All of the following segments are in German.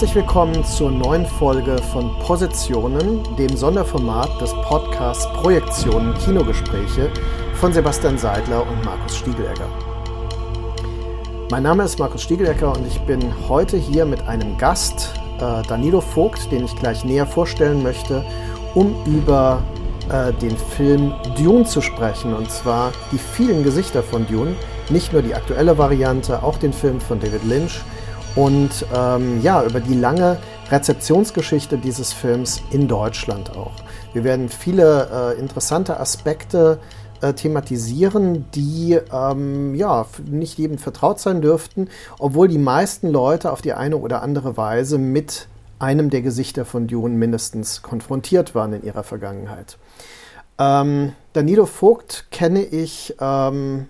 Herzlich willkommen zur neuen Folge von Positionen, dem Sonderformat des Podcasts Projektionen Kinogespräche von Sebastian Seidler und Markus Stiegelegger. Mein Name ist Markus Stiegelegger und ich bin heute hier mit einem Gast, äh, Danilo Vogt, den ich gleich näher vorstellen möchte, um über äh, den Film Dune zu sprechen und zwar die vielen Gesichter von Dune, nicht nur die aktuelle Variante, auch den Film von David Lynch und ähm, ja, über die lange Rezeptionsgeschichte dieses Films in Deutschland auch. Wir werden viele äh, interessante Aspekte äh, thematisieren, die ähm, ja nicht jedem vertraut sein dürften, obwohl die meisten Leute auf die eine oder andere Weise mit einem der Gesichter von Dune mindestens konfrontiert waren in ihrer Vergangenheit. Ähm, Danilo Vogt kenne ich ähm,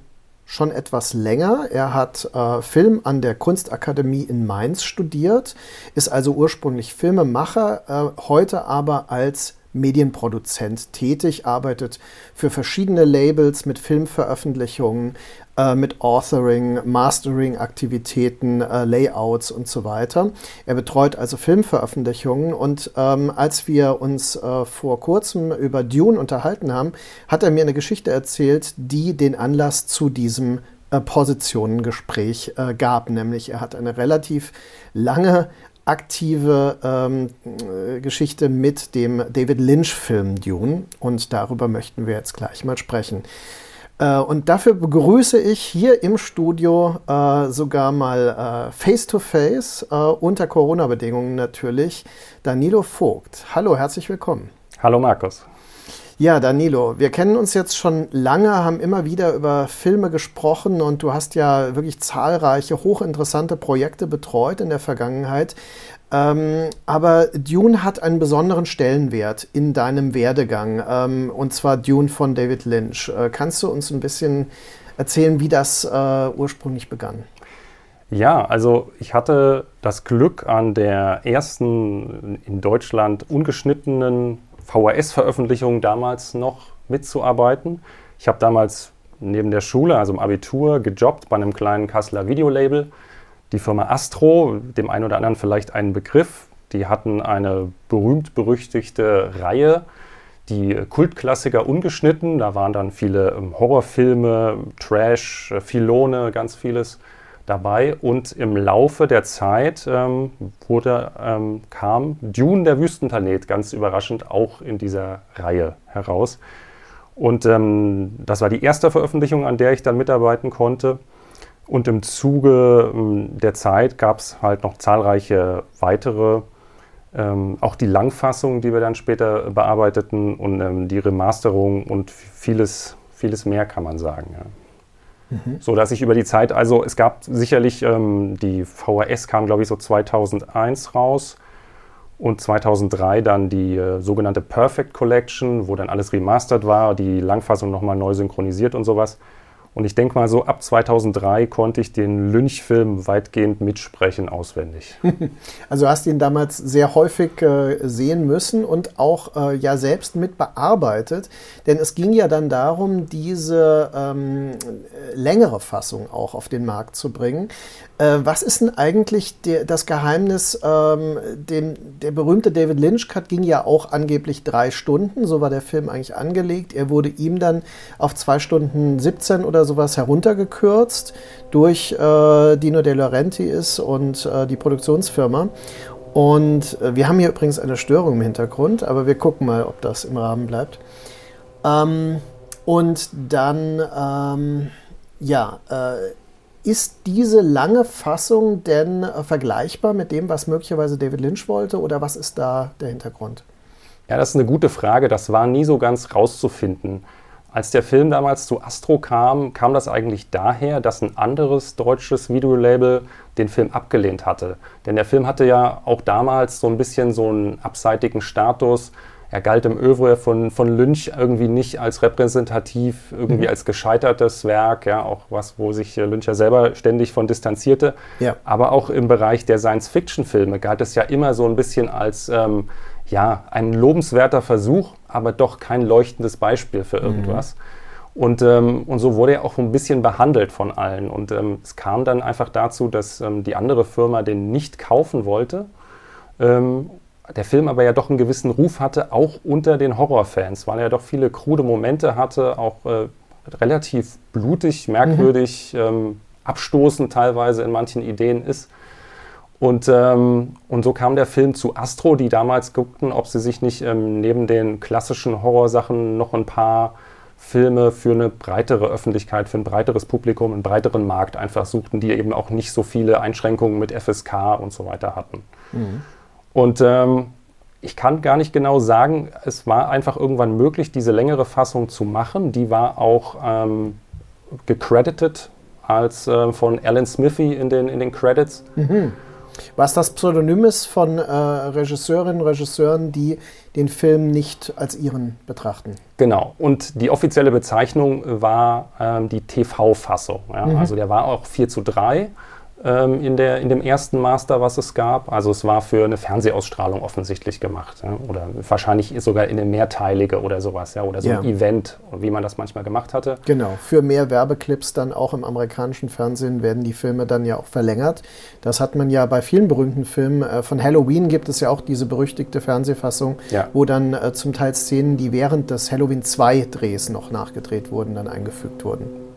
schon etwas länger. Er hat äh, Film an der Kunstakademie in Mainz studiert, ist also ursprünglich Filmemacher, äh, heute aber als Medienproduzent tätig, arbeitet für verschiedene Labels mit Filmveröffentlichungen, äh, mit Authoring, Mastering-Aktivitäten, äh, Layouts und so weiter. Er betreut also Filmveröffentlichungen und ähm, als wir uns äh, vor kurzem über Dune unterhalten haben, hat er mir eine Geschichte erzählt, die den Anlass zu diesem äh, Positionengespräch äh, gab. Nämlich er hat eine relativ lange aktive ähm, äh, Geschichte mit dem David Lynch-Film Dune und darüber möchten wir jetzt gleich mal sprechen. Äh, und dafür begrüße ich hier im Studio äh, sogar mal face-to-face, äh, -face, unter Corona-Bedingungen natürlich, Danilo Vogt. Hallo, herzlich willkommen. Hallo Markus. Ja, Danilo, wir kennen uns jetzt schon lange, haben immer wieder über Filme gesprochen und du hast ja wirklich zahlreiche hochinteressante Projekte betreut in der Vergangenheit. Ähm, aber Dune hat einen besonderen Stellenwert in deinem Werdegang, ähm, und zwar Dune von David Lynch. Äh, kannst du uns ein bisschen erzählen, wie das äh, ursprünglich begann? Ja, also ich hatte das Glück, an der ersten in Deutschland ungeschnittenen VHS-Veröffentlichungen damals noch mitzuarbeiten. Ich habe damals neben der Schule, also im Abitur, gejobbt bei einem kleinen Kasseler Videolabel. Die Firma Astro, dem einen oder anderen vielleicht einen Begriff, die hatten eine berühmt-berüchtigte Reihe, die Kultklassiker ungeschnitten. Da waren dann viele ähm, Horrorfilme, Trash, äh, Filone, ganz vieles dabei und im Laufe der Zeit ähm, wurde, ähm, kam Dune, der Wüstenplanet, ganz überraschend auch in dieser Reihe heraus. Und ähm, das war die erste Veröffentlichung, an der ich dann mitarbeiten konnte. Und im Zuge ähm, der Zeit gab es halt noch zahlreiche weitere, ähm, auch die Langfassung, die wir dann später bearbeiteten und ähm, die Remasterung und vieles, vieles mehr kann man sagen. Ja. Mhm. So dass ich über die Zeit, also es gab sicherlich, ähm, die VHS kam glaube ich so 2001 raus und 2003 dann die äh, sogenannte Perfect Collection, wo dann alles remastered war, die Langfassung nochmal neu synchronisiert und sowas. Und ich denke mal, so ab 2003 konnte ich den Lynch-Film weitgehend mitsprechen, auswendig. Also hast ihn damals sehr häufig äh, sehen müssen und auch äh, ja selbst mit bearbeitet. Denn es ging ja dann darum, diese ähm, längere Fassung auch auf den Markt zu bringen. Äh, was ist denn eigentlich der, das Geheimnis? Ähm, dem, der berühmte David Lynch-Cut ging ja auch angeblich drei Stunden, so war der Film eigentlich angelegt. Er wurde ihm dann auf zwei Stunden 17 oder sowas heruntergekürzt durch äh, Dino De Laurentiis und äh, die Produktionsfirma. Und äh, wir haben hier übrigens eine Störung im Hintergrund, aber wir gucken mal, ob das im Rahmen bleibt. Ähm, und dann, ähm, ja, äh, ist diese lange Fassung denn äh, vergleichbar mit dem, was möglicherweise David Lynch wollte oder was ist da der Hintergrund? Ja, das ist eine gute Frage. Das war nie so ganz rauszufinden. Als der Film damals zu Astro kam, kam das eigentlich daher, dass ein anderes deutsches Videolabel den Film abgelehnt hatte. Denn der Film hatte ja auch damals so ein bisschen so einen abseitigen Status er galt im Övre von, von Lynch irgendwie nicht als repräsentativ, irgendwie mhm. als gescheitertes Werk, ja, auch was, wo sich Lynch ja selber ständig von distanzierte. Ja. Aber auch im Bereich der Science-Fiction-Filme galt es ja immer so ein bisschen als ähm, ja, ein lobenswerter Versuch, aber doch kein leuchtendes Beispiel für irgendwas. Mhm. Und, ähm, und so wurde er auch ein bisschen behandelt von allen. Und ähm, es kam dann einfach dazu, dass ähm, die andere Firma den nicht kaufen wollte. Ähm, der Film aber ja doch einen gewissen Ruf hatte, auch unter den Horrorfans, weil er doch viele krude Momente hatte, auch äh, relativ blutig, merkwürdig, mhm. ähm, abstoßend teilweise in manchen Ideen ist. Und, ähm, und so kam der Film zu Astro, die damals guckten, ob sie sich nicht ähm, neben den klassischen Horrorsachen noch ein paar Filme für eine breitere Öffentlichkeit, für ein breiteres Publikum, einen breiteren Markt einfach suchten, die eben auch nicht so viele Einschränkungen mit FSK und so weiter hatten. Mhm. Und ähm, ich kann gar nicht genau sagen, es war einfach irgendwann möglich, diese längere Fassung zu machen. Die war auch ähm, gecredited als äh, von Alan Smithy in den, in den Credits. Mhm. Was das Pseudonym ist von äh, Regisseurinnen und Regisseuren, die den Film nicht als ihren betrachten. Genau. Und die offizielle Bezeichnung war ähm, die TV-Fassung. Ja? Mhm. Also der war auch 4 zu 3 ähm, in, der, in dem ersten Master, was es gab. Also es war für eine Fernsehausstrahlung offensichtlich gemacht. Ja? Oder wahrscheinlich sogar in eine mehrteilige oder sowas. Ja? Oder so ja. ein Event, wie man das manchmal gemacht hatte. Genau. Für mehr Werbeclips dann auch im amerikanischen Fernsehen werden die Filme dann ja auch verlängert. Das hat man ja bei vielen berühmten Filmen. Äh, von Halloween gibt es ja auch diese berüchtigte Fernsehfassung, ja. wo dann äh, zum Teil Szenen, die während des Halloween 2 Drehs noch nachgedreht wurden, dann eingefügt wurden.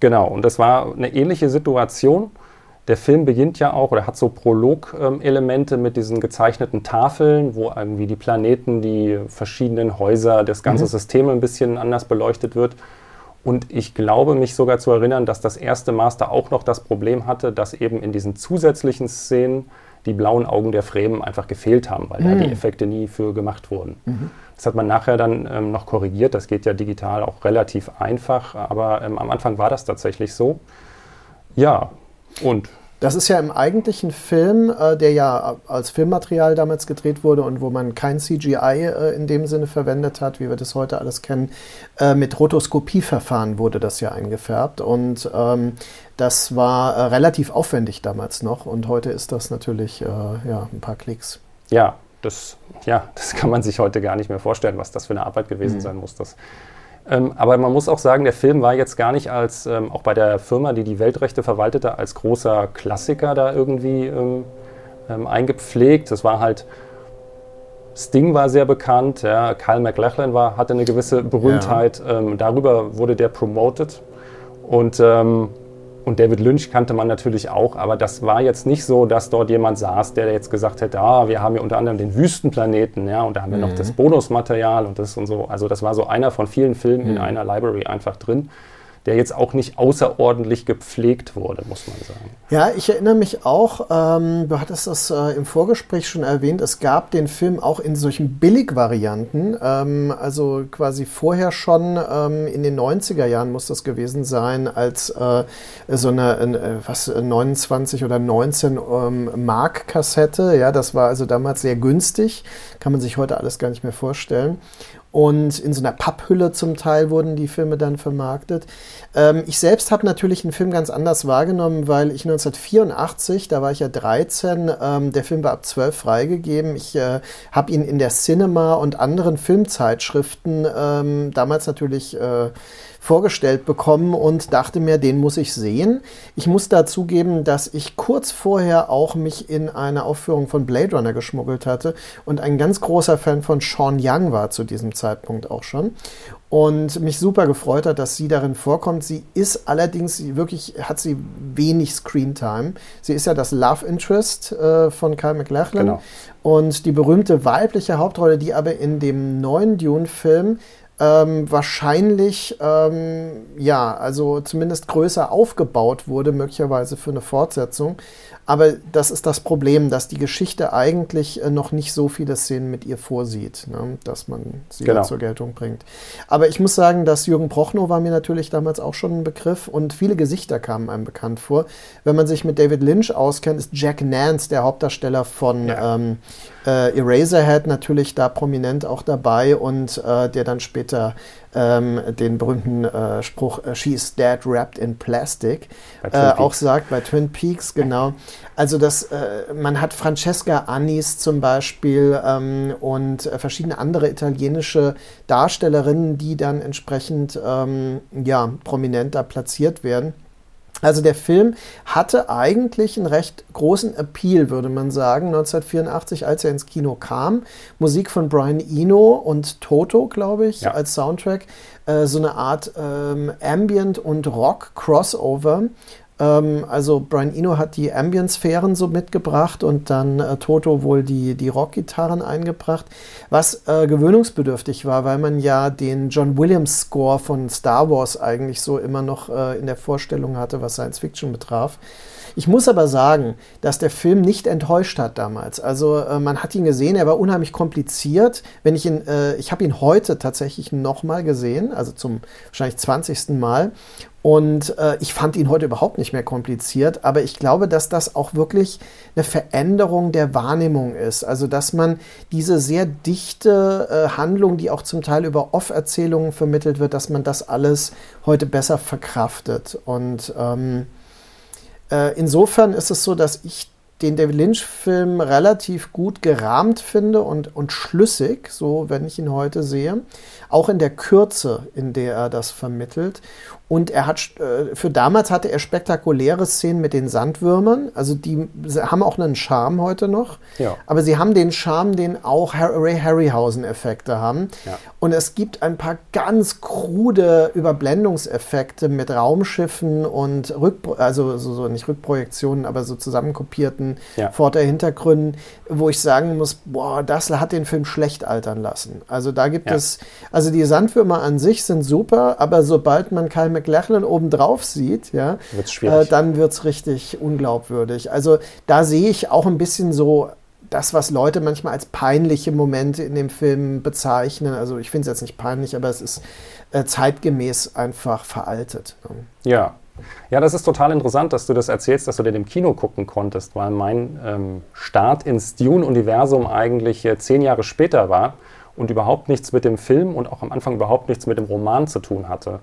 Genau, und das war eine ähnliche Situation. Der Film beginnt ja auch oder hat so Prolog-Elemente mit diesen gezeichneten Tafeln, wo irgendwie die Planeten, die verschiedenen Häuser, das ganze mhm. System ein bisschen anders beleuchtet wird. Und ich glaube mich sogar zu erinnern, dass das erste Master auch noch das Problem hatte, dass eben in diesen zusätzlichen Szenen die blauen Augen der Fremen einfach gefehlt haben, weil mhm. da die Effekte nie für gemacht wurden. Mhm. Das hat man nachher dann ähm, noch korrigiert. Das geht ja digital auch relativ einfach, aber ähm, am Anfang war das tatsächlich so. Ja, und das ist ja im eigentlichen Film, äh, der ja als Filmmaterial damals gedreht wurde und wo man kein CGI äh, in dem Sinne verwendet hat, wie wir das heute alles kennen, äh, mit Rotoskopieverfahren wurde das ja eingefärbt. Und ähm, das war äh, relativ aufwendig damals noch und heute ist das natürlich äh, ja, ein paar Klicks. Ja, das, ja, das kann man sich heute gar nicht mehr vorstellen, was das für eine Arbeit gewesen mhm. sein muss. Das ähm, aber man muss auch sagen, der Film war jetzt gar nicht als, ähm, auch bei der Firma, die die Weltrechte verwaltete, als großer Klassiker da irgendwie ähm, ähm eingepflegt. Das war halt, Sting war sehr bekannt, ja, Kyle MacLachlan war, hatte eine gewisse Berühmtheit. Ja. Ähm, darüber wurde der promoted. Und ähm, und David Lynch kannte man natürlich auch, aber das war jetzt nicht so, dass dort jemand saß, der jetzt gesagt hätte, ah, wir haben hier unter anderem den Wüstenplaneten, ja, und da haben wir mhm. noch das Bonusmaterial und das und so. Also das war so einer von vielen Filmen mhm. in einer Library einfach drin der jetzt auch nicht außerordentlich gepflegt wurde, muss man sagen. Ja, ich erinnere mich auch, ähm, du hattest das äh, im Vorgespräch schon erwähnt, es gab den Film auch in solchen Billigvarianten, ähm, also quasi vorher schon ähm, in den 90er Jahren muss das gewesen sein, als äh, so eine äh, was, 29 oder 19 ähm, Mark Kassette, ja, das war also damals sehr günstig, kann man sich heute alles gar nicht mehr vorstellen. Und in so einer Papphülle zum Teil wurden die Filme dann vermarktet. Ähm, ich selbst habe natürlich den Film ganz anders wahrgenommen, weil ich 1984, da war ich ja 13, ähm, der Film war ab 12 freigegeben. Ich äh, habe ihn in der Cinema und anderen Filmzeitschriften, ähm, damals natürlich äh, vorgestellt bekommen und dachte mir, den muss ich sehen. Ich muss dazugeben, dass ich kurz vorher auch mich in eine Aufführung von Blade Runner geschmuggelt hatte und ein ganz großer Fan von Sean Young war zu diesem Zeitpunkt auch schon und mich super gefreut hat, dass sie darin vorkommt. Sie ist allerdings wirklich, hat sie wenig Screentime. Sie ist ja das Love Interest äh, von Kyle MacLachlan genau. und die berühmte weibliche Hauptrolle, die aber in dem neuen Dune-Film ähm, wahrscheinlich, ähm, ja, also zumindest größer aufgebaut wurde, möglicherweise für eine Fortsetzung. Aber das ist das Problem, dass die Geschichte eigentlich äh, noch nicht so viele Szenen mit ihr vorsieht, ne, dass man sie genau. zur Geltung bringt. Aber ich muss sagen, dass Jürgen Prochnow war mir natürlich damals auch schon ein Begriff und viele Gesichter kamen einem bekannt vor. Wenn man sich mit David Lynch auskennt, ist Jack Nance der Hauptdarsteller von ja. ähm, äh, Eraserhead natürlich da prominent auch dabei und äh, der dann später ähm, den berühmten äh, Spruch äh, She's dead wrapped in plastic äh, auch sagt bei Twin Peaks genau. Also das, äh, man hat Francesca Annis zum Beispiel ähm, und äh, verschiedene andere italienische Darstellerinnen, die dann entsprechend ähm, ja prominenter platziert werden. Also der Film hatte eigentlich einen recht großen Appeal, würde man sagen, 1984, als er ins Kino kam. Musik von Brian Eno und Toto, glaube ich, ja. als Soundtrack. Äh, so eine Art ähm, Ambient- und Rock-Crossover. Ähm, also Brian Eno hat die Ambient-Sphären so mitgebracht und dann äh, Toto wohl die, die Rock-Gitarren eingebracht, was äh, gewöhnungsbedürftig war, weil man ja den John Williams-Score von Star Wars eigentlich so immer noch äh, in der Vorstellung hatte, was Science Fiction betraf. Ich muss aber sagen, dass der Film nicht enttäuscht hat damals. Also äh, man hat ihn gesehen, er war unheimlich kompliziert. Wenn ich ihn, äh, ich habe ihn heute tatsächlich nochmal gesehen, also zum wahrscheinlich 20. Mal. Und äh, ich fand ihn heute überhaupt nicht mehr kompliziert, aber ich glaube, dass das auch wirklich eine Veränderung der Wahrnehmung ist. Also, dass man diese sehr dichte äh, Handlung, die auch zum Teil über Off-Erzählungen vermittelt wird, dass man das alles heute besser verkraftet. Und ähm, äh, insofern ist es so, dass ich den David Lynch-Film relativ gut gerahmt finde und, und schlüssig, so wenn ich ihn heute sehe. Auch in der Kürze, in der er das vermittelt. Und er hat, äh, für damals hatte er spektakuläre Szenen mit den Sandwürmern. Also die haben auch einen Charme heute noch. Ja. Aber sie haben den Charme, den auch Ray Harryhausen-Effekte haben. Ja. Und es gibt ein paar ganz krude Überblendungseffekte mit Raumschiffen und Rück, also so, so nicht Rückprojektionen, aber so zusammenkopierten ja. Vorder-Hintergründen, wo ich sagen muss, boah, das hat den Film schlecht altern lassen. Also da gibt es, also die Sandwürmer an sich sind super, aber sobald man kein McLachlan obendrauf sieht, ja, äh, dann wird es richtig unglaubwürdig. Also da sehe ich auch ein bisschen so das, was Leute manchmal als peinliche Momente in dem Film bezeichnen. Also ich finde es jetzt nicht peinlich, aber es ist äh, zeitgemäß einfach veraltet. Ne? Ja. Ja, das ist total interessant, dass du das erzählst, dass du den im Kino gucken konntest, weil mein ähm, Start ins Dune-Universum eigentlich äh, zehn Jahre später war und überhaupt nichts mit dem Film und auch am Anfang überhaupt nichts mit dem Roman zu tun hatte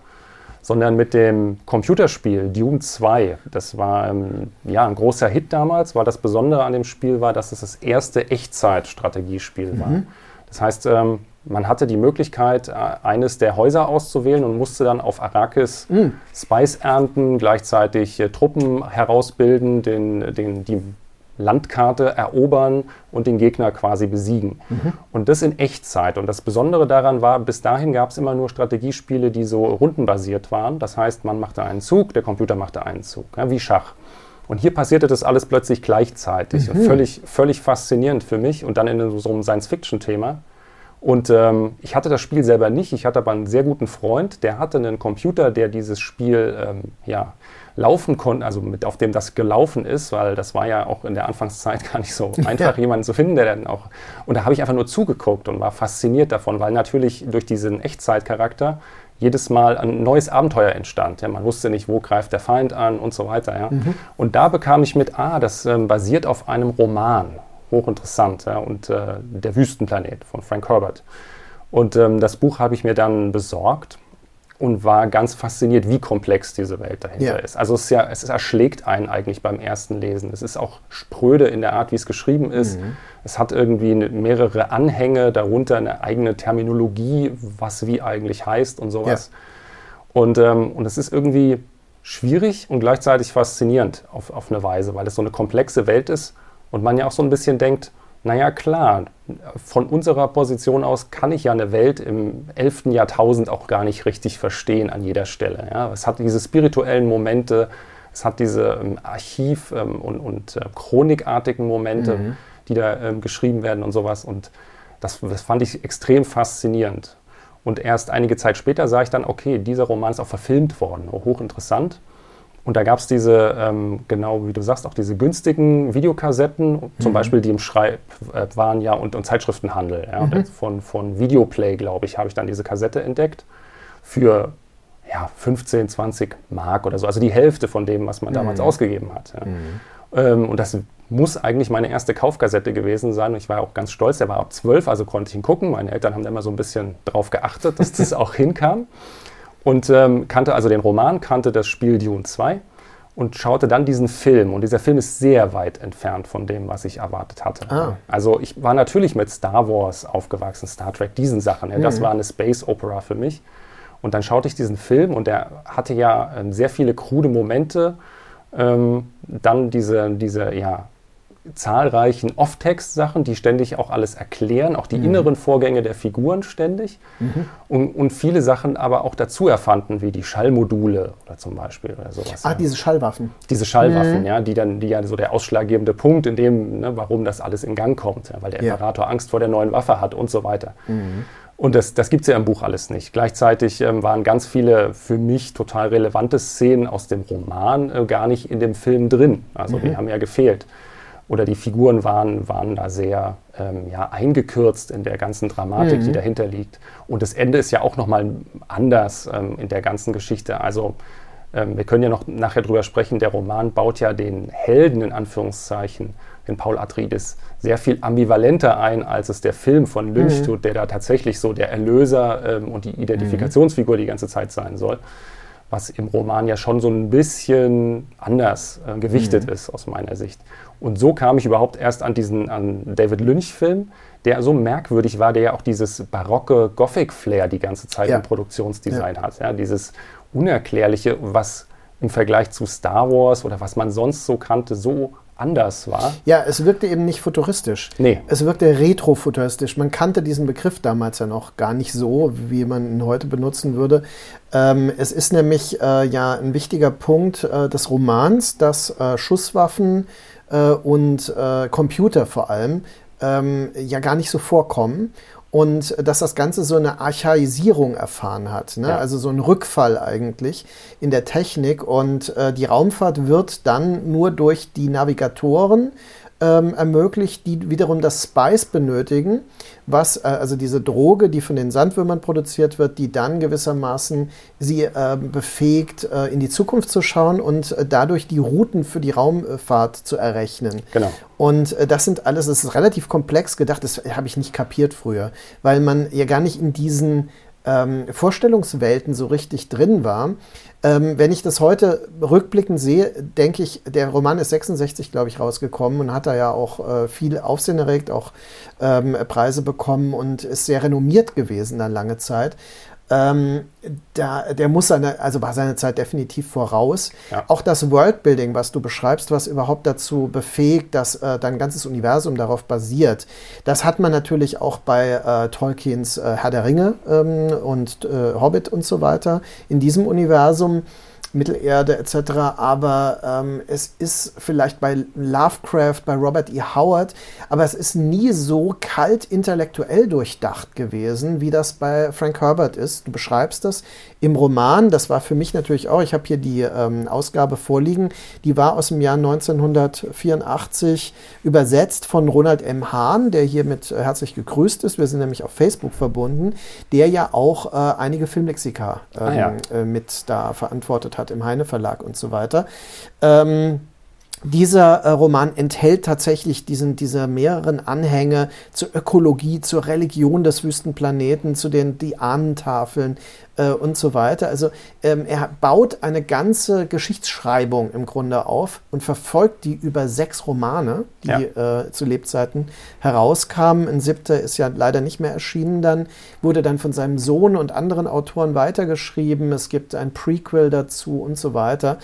sondern mit dem Computerspiel Dune 2. Das war ähm, ja, ein großer Hit damals, weil das Besondere an dem Spiel war, dass es das erste Echtzeit-Strategiespiel mhm. war. Das heißt, ähm, man hatte die Möglichkeit, äh, eines der Häuser auszuwählen und musste dann auf Arrakis mhm. Spice ernten, gleichzeitig äh, Truppen herausbilden, den, den, die Landkarte erobern und den Gegner quasi besiegen. Mhm. Und das in Echtzeit. Und das Besondere daran war, bis dahin gab es immer nur Strategiespiele, die so rundenbasiert waren. Das heißt, man machte einen Zug, der Computer machte einen Zug, ja, wie Schach. Und hier passierte das alles plötzlich gleichzeitig. Mhm. Völlig, völlig faszinierend für mich und dann in so einem Science-Fiction-Thema. Und ähm, ich hatte das Spiel selber nicht. Ich hatte aber einen sehr guten Freund, der hatte einen Computer, der dieses Spiel ähm, ja, laufen konnten, also mit auf dem das gelaufen ist, weil das war ja auch in der Anfangszeit gar nicht so einfach, ja. jemanden zu finden, der dann auch. Und da habe ich einfach nur zugeguckt und war fasziniert davon, weil natürlich durch diesen Echtzeitcharakter jedes Mal ein neues Abenteuer entstand. Ja, man wusste nicht, wo greift der Feind an und so weiter. Ja. Mhm. Und da bekam ich mit, ah, das ähm, basiert auf einem Roman. Hochinteressant. Ja, und äh, Der Wüstenplanet von Frank Herbert. Und ähm, das Buch habe ich mir dann besorgt und war ganz fasziniert, wie komplex diese Welt dahinter ja. ist. Also es, ist ja, es erschlägt einen eigentlich beim ersten Lesen. Es ist auch spröde in der Art, wie es geschrieben ist. Mhm. Es hat irgendwie mehrere Anhänge, darunter eine eigene Terminologie, was wie eigentlich heißt und sowas. Ja. Und, ähm, und es ist irgendwie schwierig und gleichzeitig faszinierend auf, auf eine Weise, weil es so eine komplexe Welt ist und man ja auch so ein bisschen denkt, naja klar, von unserer Position aus kann ich ja eine Welt im 11. Jahrtausend auch gar nicht richtig verstehen an jeder Stelle. Ja? Es hat diese spirituellen Momente, es hat diese ähm, Archiv- ähm, und, und äh, chronikartigen Momente, mhm. die da ähm, geschrieben werden und sowas. Und das, das fand ich extrem faszinierend. Und erst einige Zeit später sah ich dann, okay, dieser Roman ist auch verfilmt worden, hochinteressant. Und da gab es diese, ähm, genau wie du sagst, auch diese günstigen Videokassetten, mhm. zum Beispiel die im Schreibwaren ja und, und Zeitschriftenhandel. Ja. Mhm. von, von Videoplay, glaube ich, habe ich dann diese Kassette entdeckt für ja, 15, 20 Mark oder so. Also die Hälfte von dem, was man damals mhm. ausgegeben hat. Ja. Mhm. Ähm, und das muss eigentlich meine erste Kaufkassette gewesen sein. Und ich war auch ganz stolz, der war ab 12, also konnte ich ihn gucken. Meine Eltern haben da immer so ein bisschen drauf geachtet, dass das auch hinkam. Und ähm, kannte also den Roman, kannte das Spiel Dune 2 und schaute dann diesen Film. Und dieser Film ist sehr weit entfernt von dem, was ich erwartet hatte. Ah. Also ich war natürlich mit Star Wars aufgewachsen, Star Trek, diesen Sachen. Ja, das mhm. war eine Space Opera für mich. Und dann schaute ich diesen Film und der hatte ja ähm, sehr viele krude Momente. Ähm, dann diese, diese ja, zahlreichen Off-Text-Sachen, die ständig auch alles erklären, auch die mhm. inneren Vorgänge der Figuren ständig mhm. und, und, viele Sachen aber auch dazu erfanden, wie die Schallmodule oder zum Beispiel oder sowas. Ah, ja. diese Schallwaffen. Diese Schallwaffen, mhm. ja, die dann, die ja so der ausschlaggebende Punkt in dem, ne, warum das alles in Gang kommt, ja, weil der Imperator ja. Angst vor der neuen Waffe hat und so weiter. Mhm. Und das, das gibt es ja im Buch alles nicht. Gleichzeitig ähm, waren ganz viele für mich total relevante Szenen aus dem Roman äh, gar nicht in dem Film drin. Also die mhm. haben ja gefehlt oder die Figuren waren, waren da sehr ähm, ja, eingekürzt in der ganzen Dramatik, mhm. die dahinter liegt. Und das Ende ist ja auch nochmal anders ähm, in der ganzen Geschichte. Also ähm, wir können ja noch nachher drüber sprechen, der Roman baut ja den Helden in Anführungszeichen, den Paul Atreides, sehr viel ambivalenter ein, als es der Film von Lynch mhm. tut, der da tatsächlich so der Erlöser ähm, und die Identifikationsfigur die ganze Zeit sein soll was im Roman ja schon so ein bisschen anders äh, gewichtet mhm. ist aus meiner Sicht. Und so kam ich überhaupt erst an diesen an David Lynch-Film, der so merkwürdig war, der ja auch dieses barocke Gothic-Flair die ganze Zeit ja. im Produktionsdesign ja. hat. Ja, dieses Unerklärliche, was im Vergleich zu Star Wars oder was man sonst so kannte, so anders war. Ja, es wirkte eben nicht futuristisch. Nee. Es wirkte retrofuturistisch. Man kannte diesen Begriff damals ja noch gar nicht so, wie man ihn heute benutzen würde. Ähm, es ist nämlich äh, ja ein wichtiger Punkt äh, des Romans, dass äh, Schusswaffen äh, und äh, Computer vor allem ähm, ja gar nicht so vorkommen und dass das Ganze so eine Archaisierung erfahren hat, ne? ja. also so ein Rückfall eigentlich in der Technik und äh, die Raumfahrt wird dann nur durch die Navigatoren ähm, ermöglicht, die wiederum das Spice benötigen, was äh, also diese Droge, die von den Sandwürmern produziert wird, die dann gewissermaßen sie äh, befähigt, äh, in die Zukunft zu schauen und äh, dadurch die Routen für die Raumfahrt zu errechnen. Genau. Und äh, das sind alles, das ist relativ komplex gedacht, das habe ich nicht kapiert früher, weil man ja gar nicht in diesen ähm, Vorstellungswelten so richtig drin war. Ähm, wenn ich das heute rückblickend sehe, denke ich, der Roman ist 66, glaube ich, rausgekommen und hat da ja auch äh, viel Aufsehen erregt, auch ähm, Preise bekommen und ist sehr renommiert gewesen dann lange Zeit. Ähm, da, der muss seine, also war seine Zeit definitiv voraus. Ja. Auch das Worldbuilding, was du beschreibst, was überhaupt dazu befähigt, dass äh, dein ganzes Universum darauf basiert, das hat man natürlich auch bei äh, Tolkiens äh, Herr der Ringe ähm, und äh, Hobbit und so weiter. In diesem Universum Mittelerde etc. Aber ähm, es ist vielleicht bei Lovecraft, bei Robert E. Howard, aber es ist nie so kalt intellektuell durchdacht gewesen, wie das bei Frank Herbert ist. Du beschreibst das im Roman. Das war für mich natürlich auch, ich habe hier die ähm, Ausgabe vorliegen, die war aus dem Jahr 1984 übersetzt von Ronald M. Hahn, der hier mit äh, herzlich gegrüßt ist. Wir sind nämlich auf Facebook verbunden, der ja auch äh, einige Filmlexika ähm, ah, ja. äh, mit da verantwortet hat im Heine Verlag und so weiter. Ähm, dieser äh, Roman enthält tatsächlich diesen, diese mehreren Anhänge zur Ökologie, zur Religion des Wüstenplaneten, zu den die Ahnentafeln äh, und so weiter. Also ähm, er baut eine ganze Geschichtsschreibung im Grunde auf und verfolgt die über sechs Romane, die ja. äh, zu Lebzeiten herauskamen. Ein siebter ist ja leider nicht mehr erschienen dann, wurde dann von seinem Sohn und anderen Autoren weitergeschrieben. Es gibt ein Prequel dazu und so weiter.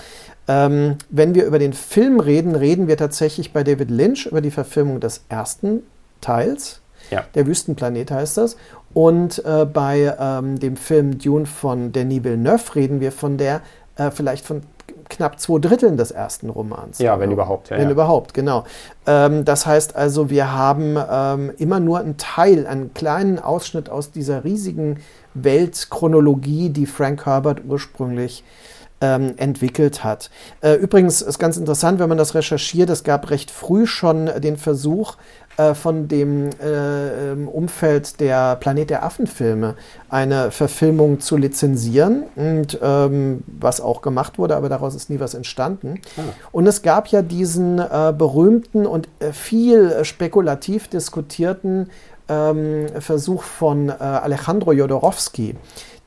Ähm, wenn wir über den Film reden, reden wir tatsächlich bei David Lynch über die Verfilmung des ersten Teils. Ja. Der Wüstenplanet heißt das. Und äh, bei ähm, dem Film Dune von Denis Villeneuve reden wir von der, äh, vielleicht von knapp zwei Dritteln des ersten Romans. Ja, wenn überhaupt. Ja, wenn ja. überhaupt, genau. Ähm, das heißt also, wir haben ähm, immer nur einen Teil, einen kleinen Ausschnitt aus dieser riesigen Weltchronologie, die Frank Herbert ursprünglich ähm, entwickelt hat. Äh, übrigens ist ganz interessant, wenn man das recherchiert, es gab recht früh schon den Versuch, äh, von dem äh, ähm, Umfeld der Planet der Affen-Filme eine Verfilmung zu lizenzieren und ähm, was auch gemacht wurde, aber daraus ist nie was entstanden. Ah. Und es gab ja diesen äh, berühmten und äh, viel spekulativ diskutierten ähm, Versuch von äh, Alejandro Jodorowsky,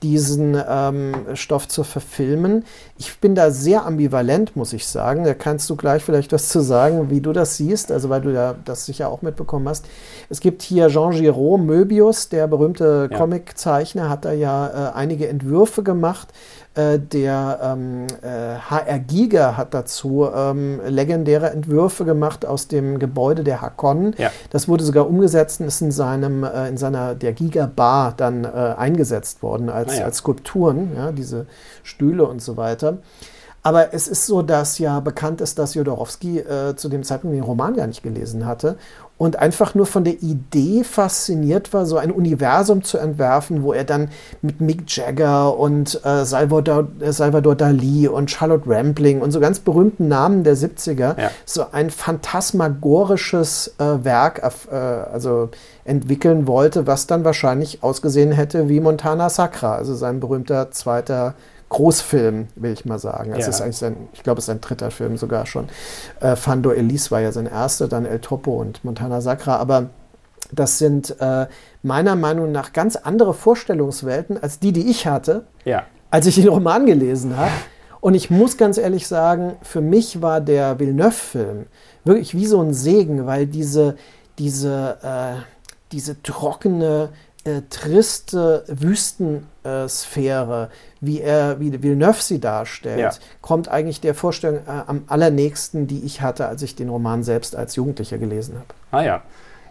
diesen ähm, Stoff zu verfilmen. Ich bin da sehr ambivalent, muss ich sagen. Da kannst du gleich vielleicht was zu sagen, wie du das siehst, also weil du ja das sicher auch mitbekommen hast. Es gibt hier Jean Giraud, Möbius, der berühmte ja. Comiczeichner, hat da ja äh, einige Entwürfe gemacht. Äh, der ähm, äh, HR Giga hat dazu ähm, legendäre Entwürfe gemacht aus dem Gebäude der Hakon. Ja. Das wurde sogar umgesetzt und ist in, seinem, äh, in seiner der Giga Bar dann äh, eingesetzt worden als, ah, ja. als Skulpturen, ja, diese Stühle und so weiter. Aber es ist so, dass ja bekannt ist, dass Jodorowsky äh, zu dem Zeitpunkt den Roman gar nicht gelesen hatte und einfach nur von der Idee fasziniert war, so ein Universum zu entwerfen, wo er dann mit Mick Jagger und äh, Salvador, äh, Salvador Dali und Charlotte Rampling und so ganz berühmten Namen der 70er ja. so ein phantasmagorisches äh, Werk äh, also entwickeln wollte, was dann wahrscheinlich ausgesehen hätte wie Montana Sacra, also sein berühmter zweiter Großfilm, will ich mal sagen. Es ja. ist eigentlich sein, ich glaube, es ist sein dritter Film sogar schon. Äh, Fando Elise war ja sein erster, dann El Topo und Montana Sacra, aber das sind äh, meiner Meinung nach ganz andere Vorstellungswelten als die, die ich hatte, ja. als ich den Roman gelesen habe. Und ich muss ganz ehrlich sagen, für mich war der Villeneuve-Film wirklich wie so ein Segen, weil diese, diese, äh, diese trockene, äh, triste Wüstensphäre, wie er, wie Villeneuve sie darstellt, ja. kommt eigentlich der Vorstellung äh, am allernächsten, die ich hatte, als ich den Roman selbst als Jugendlicher gelesen habe. Ah ja.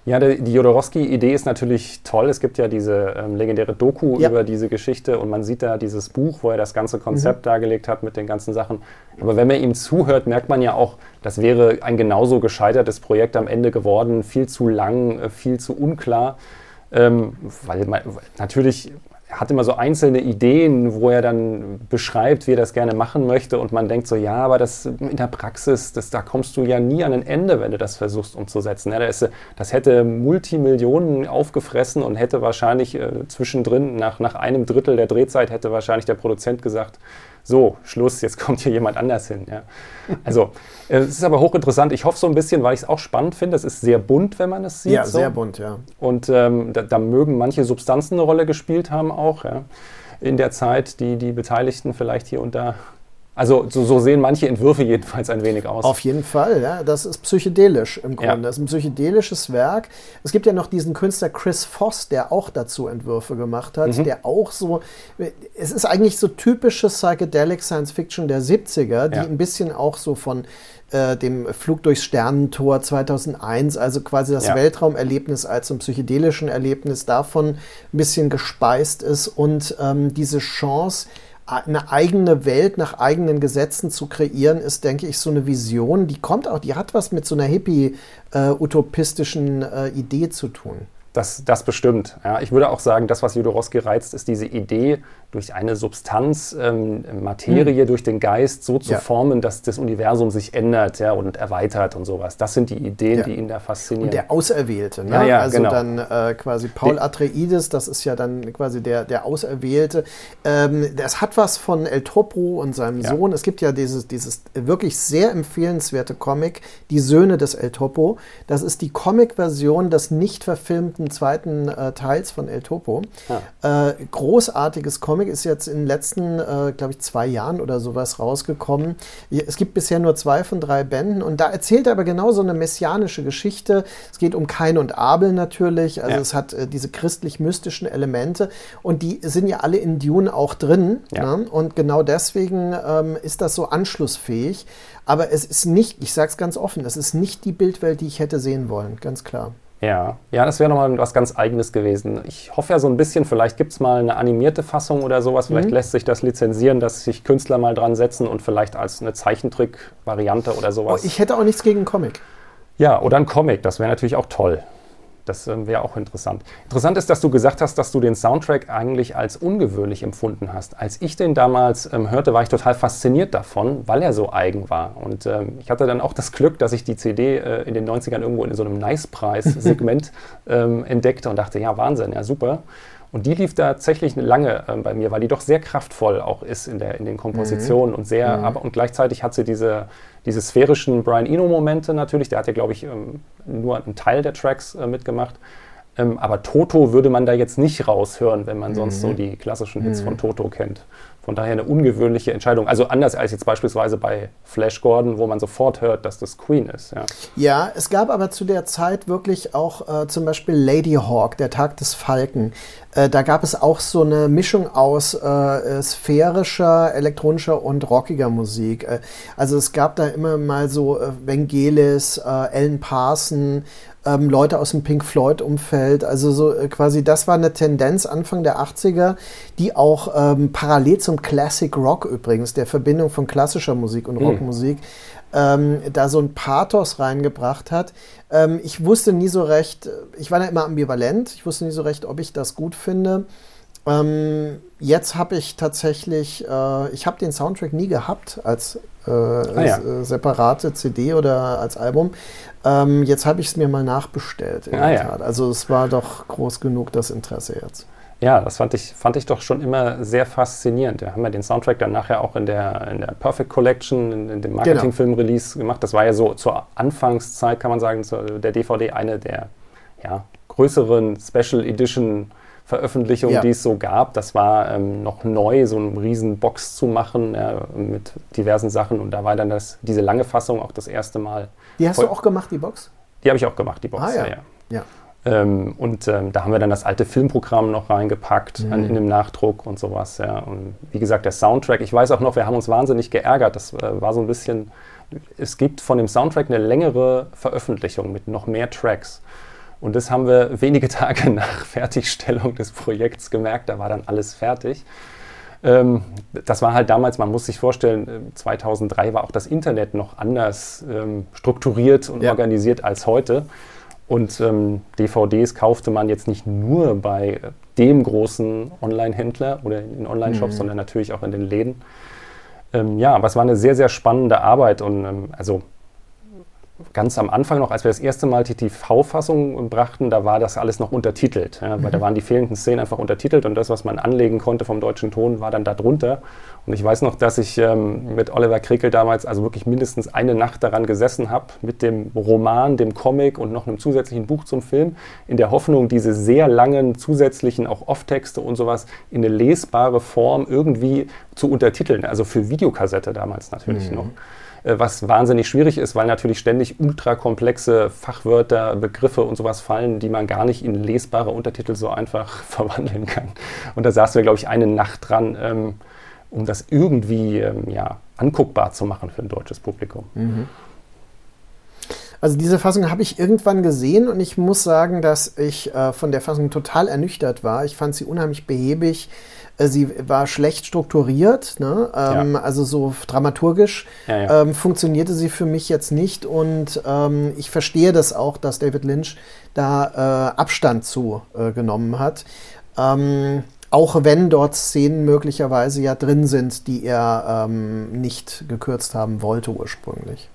Ja, die, die Jodorowsky-Idee ist natürlich toll. Es gibt ja diese ähm, legendäre Doku ja. über diese Geschichte und man sieht da dieses Buch, wo er das ganze Konzept mhm. dargelegt hat mit den ganzen Sachen. Aber wenn man ihm zuhört, merkt man ja auch, das wäre ein genauso gescheitertes Projekt am Ende geworden. Viel zu lang, äh, viel zu unklar. Ähm, weil man, natürlich hat immer so einzelne Ideen, wo er dann beschreibt, wie er das gerne machen möchte und man denkt so, ja, aber das in der Praxis, das, da kommst du ja nie an ein Ende, wenn du das versuchst umzusetzen. Ja, das, das, hätte Multimillionen aufgefressen und hätte wahrscheinlich äh, zwischendrin, nach, nach einem Drittel der Drehzeit, hätte wahrscheinlich der Produzent gesagt, so, Schluss, jetzt kommt hier jemand anders hin. Ja. Also, äh, es ist aber hochinteressant. Ich hoffe so ein bisschen, weil ich es auch spannend finde. Es ist sehr bunt, wenn man es sieht. Ja, so. sehr bunt, ja. Und ähm, da, da, mögen manche Substanzen eine Rolle gespielt haben auch, ja. In der Zeit, die die Beteiligten vielleicht hier und da also so, so, sehen manche Entwürfe jedenfalls ein wenig aus. Auf jeden Fall, ja. Das ist psychedelisch im Grunde. Ja. Das ist ein psychedelisches Werk. Es gibt ja noch diesen Künstler Chris Voss, der auch dazu Entwürfe gemacht hat, mhm. der auch so. Es ist eigentlich so typische Psychedelic Science Fiction der 70er, die ja. ein bisschen auch so von äh, dem Flug durchs Sternentor 2001, also quasi das ja. Weltraumerlebnis als ein psychedelischen Erlebnis davon ein bisschen gespeist ist und ähm, diese Chance, eine eigene Welt nach eigenen Gesetzen zu kreieren, ist, denke ich, so eine Vision, die kommt auch, die hat was mit so einer hippie-utopistischen äh, äh, Idee zu tun. Das, das bestimmt. Ja, ich würde auch sagen, das, was Jodorowsky reizt, ist diese Idee, durch eine Substanz, ähm, Materie, mhm. durch den Geist so zu ja. formen, dass das Universum sich ändert ja, und erweitert und sowas. Das sind die Ideen, ja. die ihn da faszinieren. Und der Auserwählte, ne? Ja, ja, also genau. dann äh, quasi Paul Atreides, das ist ja dann quasi der, der Auserwählte. Ähm, das hat was von El Topo und seinem Sohn. Es gibt ja dieses, dieses wirklich sehr empfehlenswerte Comic, Die Söhne des El Topo. Das ist die Comic-Version des nicht verfilmten zweiten äh, Teils von El Topo. Äh, großartiges Comic Comic ist jetzt in den letzten, äh, glaube ich, zwei Jahren oder sowas rausgekommen. Es gibt bisher nur zwei von drei Bänden und da erzählt er aber genau so eine messianische Geschichte. Es geht um Kain und Abel natürlich, also ja. es hat äh, diese christlich-mystischen Elemente und die sind ja alle in Dune auch drin. Ja. Ne? Und genau deswegen ähm, ist das so anschlussfähig. Aber es ist nicht, ich sage es ganz offen, es ist nicht die Bildwelt, die ich hätte sehen wollen, ganz klar. Ja, ja, das wäre nochmal was ganz Eigenes gewesen. Ich hoffe ja so ein bisschen, vielleicht gibt es mal eine animierte Fassung oder sowas. Vielleicht mhm. lässt sich das lizenzieren, dass sich Künstler mal dran setzen und vielleicht als eine Zeichentrick-Variante oder sowas. Oh, ich hätte auch nichts gegen Comic. Ja, oder ein Comic, das wäre natürlich auch toll. Das ähm, wäre auch interessant. Interessant ist, dass du gesagt hast, dass du den Soundtrack eigentlich als ungewöhnlich empfunden hast. Als ich den damals ähm, hörte, war ich total fasziniert davon, weil er so eigen war. Und ähm, ich hatte dann auch das Glück, dass ich die CD äh, in den 90ern irgendwo in so einem Nice-Preis-Segment ähm, entdeckte und dachte, ja, Wahnsinn, ja, super. Und die lief tatsächlich lange äh, bei mir, weil die doch sehr kraftvoll auch ist in, der, in den Kompositionen mhm. und sehr, mhm. aber und gleichzeitig hat sie diese, diese sphärischen Brian Eno-Momente natürlich. Der hat ja, glaube ich, ähm, nur einen Teil der Tracks äh, mitgemacht. Ähm, aber Toto würde man da jetzt nicht raushören, wenn man mhm. sonst so mhm. die klassischen Hits von mhm. Toto kennt. Von daher eine ungewöhnliche Entscheidung. Also anders als jetzt beispielsweise bei Flash Gordon, wo man sofort hört, dass das Queen ist. Ja, ja es gab aber zu der Zeit wirklich auch äh, zum Beispiel Lady Hawk, der Tag des Falken. Äh, da gab es auch so eine Mischung aus äh, sphärischer, elektronischer und rockiger Musik. Äh, also es gab da immer mal so äh, Vangelis, äh, Alan Parson, ähm, Leute aus dem Pink Floyd-Umfeld. Also so äh, quasi, das war eine Tendenz Anfang der 80er, die auch ähm, parallel zum Classic Rock übrigens, der Verbindung von klassischer Musik und mhm. Rockmusik, ähm, da so ein Pathos reingebracht hat. Ähm, ich wusste nie so recht, ich war da immer ambivalent, ich wusste nie so recht, ob ich das gut finde. Ähm, jetzt habe ich tatsächlich, äh, ich habe den Soundtrack nie gehabt als äh, ah, ja. äh, separate CD oder als Album. Ähm, jetzt habe ich es mir mal nachbestellt. ah, ja. Also es war doch groß genug das Interesse jetzt. Ja, das fand ich, fand ich doch schon immer sehr faszinierend. Wir haben ja den Soundtrack dann nachher auch in der, in der Perfect Collection, in, in dem genau. Marketingfilm-Release gemacht. Das war ja so zur Anfangszeit, kann man sagen, der DVD eine der ja, größeren Special Edition Veröffentlichungen, ja. die es so gab. Das war ähm, noch neu, so eine riesen Box zu machen ja, mit diversen Sachen. Und da war dann das, diese lange Fassung auch das erste Mal. Die hast du auch gemacht, die Box? Die habe ich auch gemacht, die Box, ah, ja. ja. ja. Ähm, und ähm, da haben wir dann das alte Filmprogramm noch reingepackt mhm. an, in dem Nachdruck und sowas. Ja. Und wie gesagt, der Soundtrack, ich weiß auch noch, wir haben uns wahnsinnig geärgert. Das äh, war so ein bisschen, es gibt von dem Soundtrack eine längere Veröffentlichung mit noch mehr Tracks. Und das haben wir wenige Tage nach Fertigstellung des Projekts gemerkt. Da war dann alles fertig. Ähm, das war halt damals, man muss sich vorstellen, 2003 äh, war auch das Internet noch anders ähm, strukturiert und ja. organisiert als heute. Und ähm, DVDs kaufte man jetzt nicht nur bei dem großen Online-Händler oder in Online-Shops, mhm. sondern natürlich auch in den Läden. Ähm, ja, aber es war eine sehr, sehr spannende Arbeit und ähm, also ganz am Anfang noch, als wir das erste Mal die TV-Fassung brachten, da war das alles noch untertitelt. Ja, weil mhm. da waren die fehlenden Szenen einfach untertitelt und das, was man anlegen konnte vom deutschen Ton, war dann da drunter. Und ich weiß noch, dass ich ähm, mit Oliver Krickel damals also wirklich mindestens eine Nacht daran gesessen habe, mit dem Roman, dem Comic und noch einem zusätzlichen Buch zum Film, in der Hoffnung, diese sehr langen zusätzlichen auch Off-Texte und sowas in eine lesbare Form irgendwie zu untertiteln. Also für Videokassette damals natürlich mhm. noch. Äh, was wahnsinnig schwierig ist, weil natürlich ständig ultrakomplexe Fachwörter, Begriffe und sowas fallen, die man gar nicht in lesbare Untertitel so einfach verwandeln kann. Und da saßen wir, glaube ich, eine Nacht dran, ähm, um das irgendwie ähm, ja, anguckbar zu machen für ein deutsches Publikum. Mhm. Also diese Fassung habe ich irgendwann gesehen und ich muss sagen, dass ich äh, von der Fassung total ernüchtert war. Ich fand sie unheimlich behäbig sie war schlecht strukturiert, ne? ähm, ja. also so dramaturgisch ja, ja. Ähm, funktionierte sie für mich jetzt nicht und ähm, ich verstehe das auch, dass David Lynch da äh, Abstand zu äh, genommen hat. Ähm, auch wenn dort Szenen möglicherweise ja drin sind, die er ähm, nicht gekürzt haben wollte ursprünglich.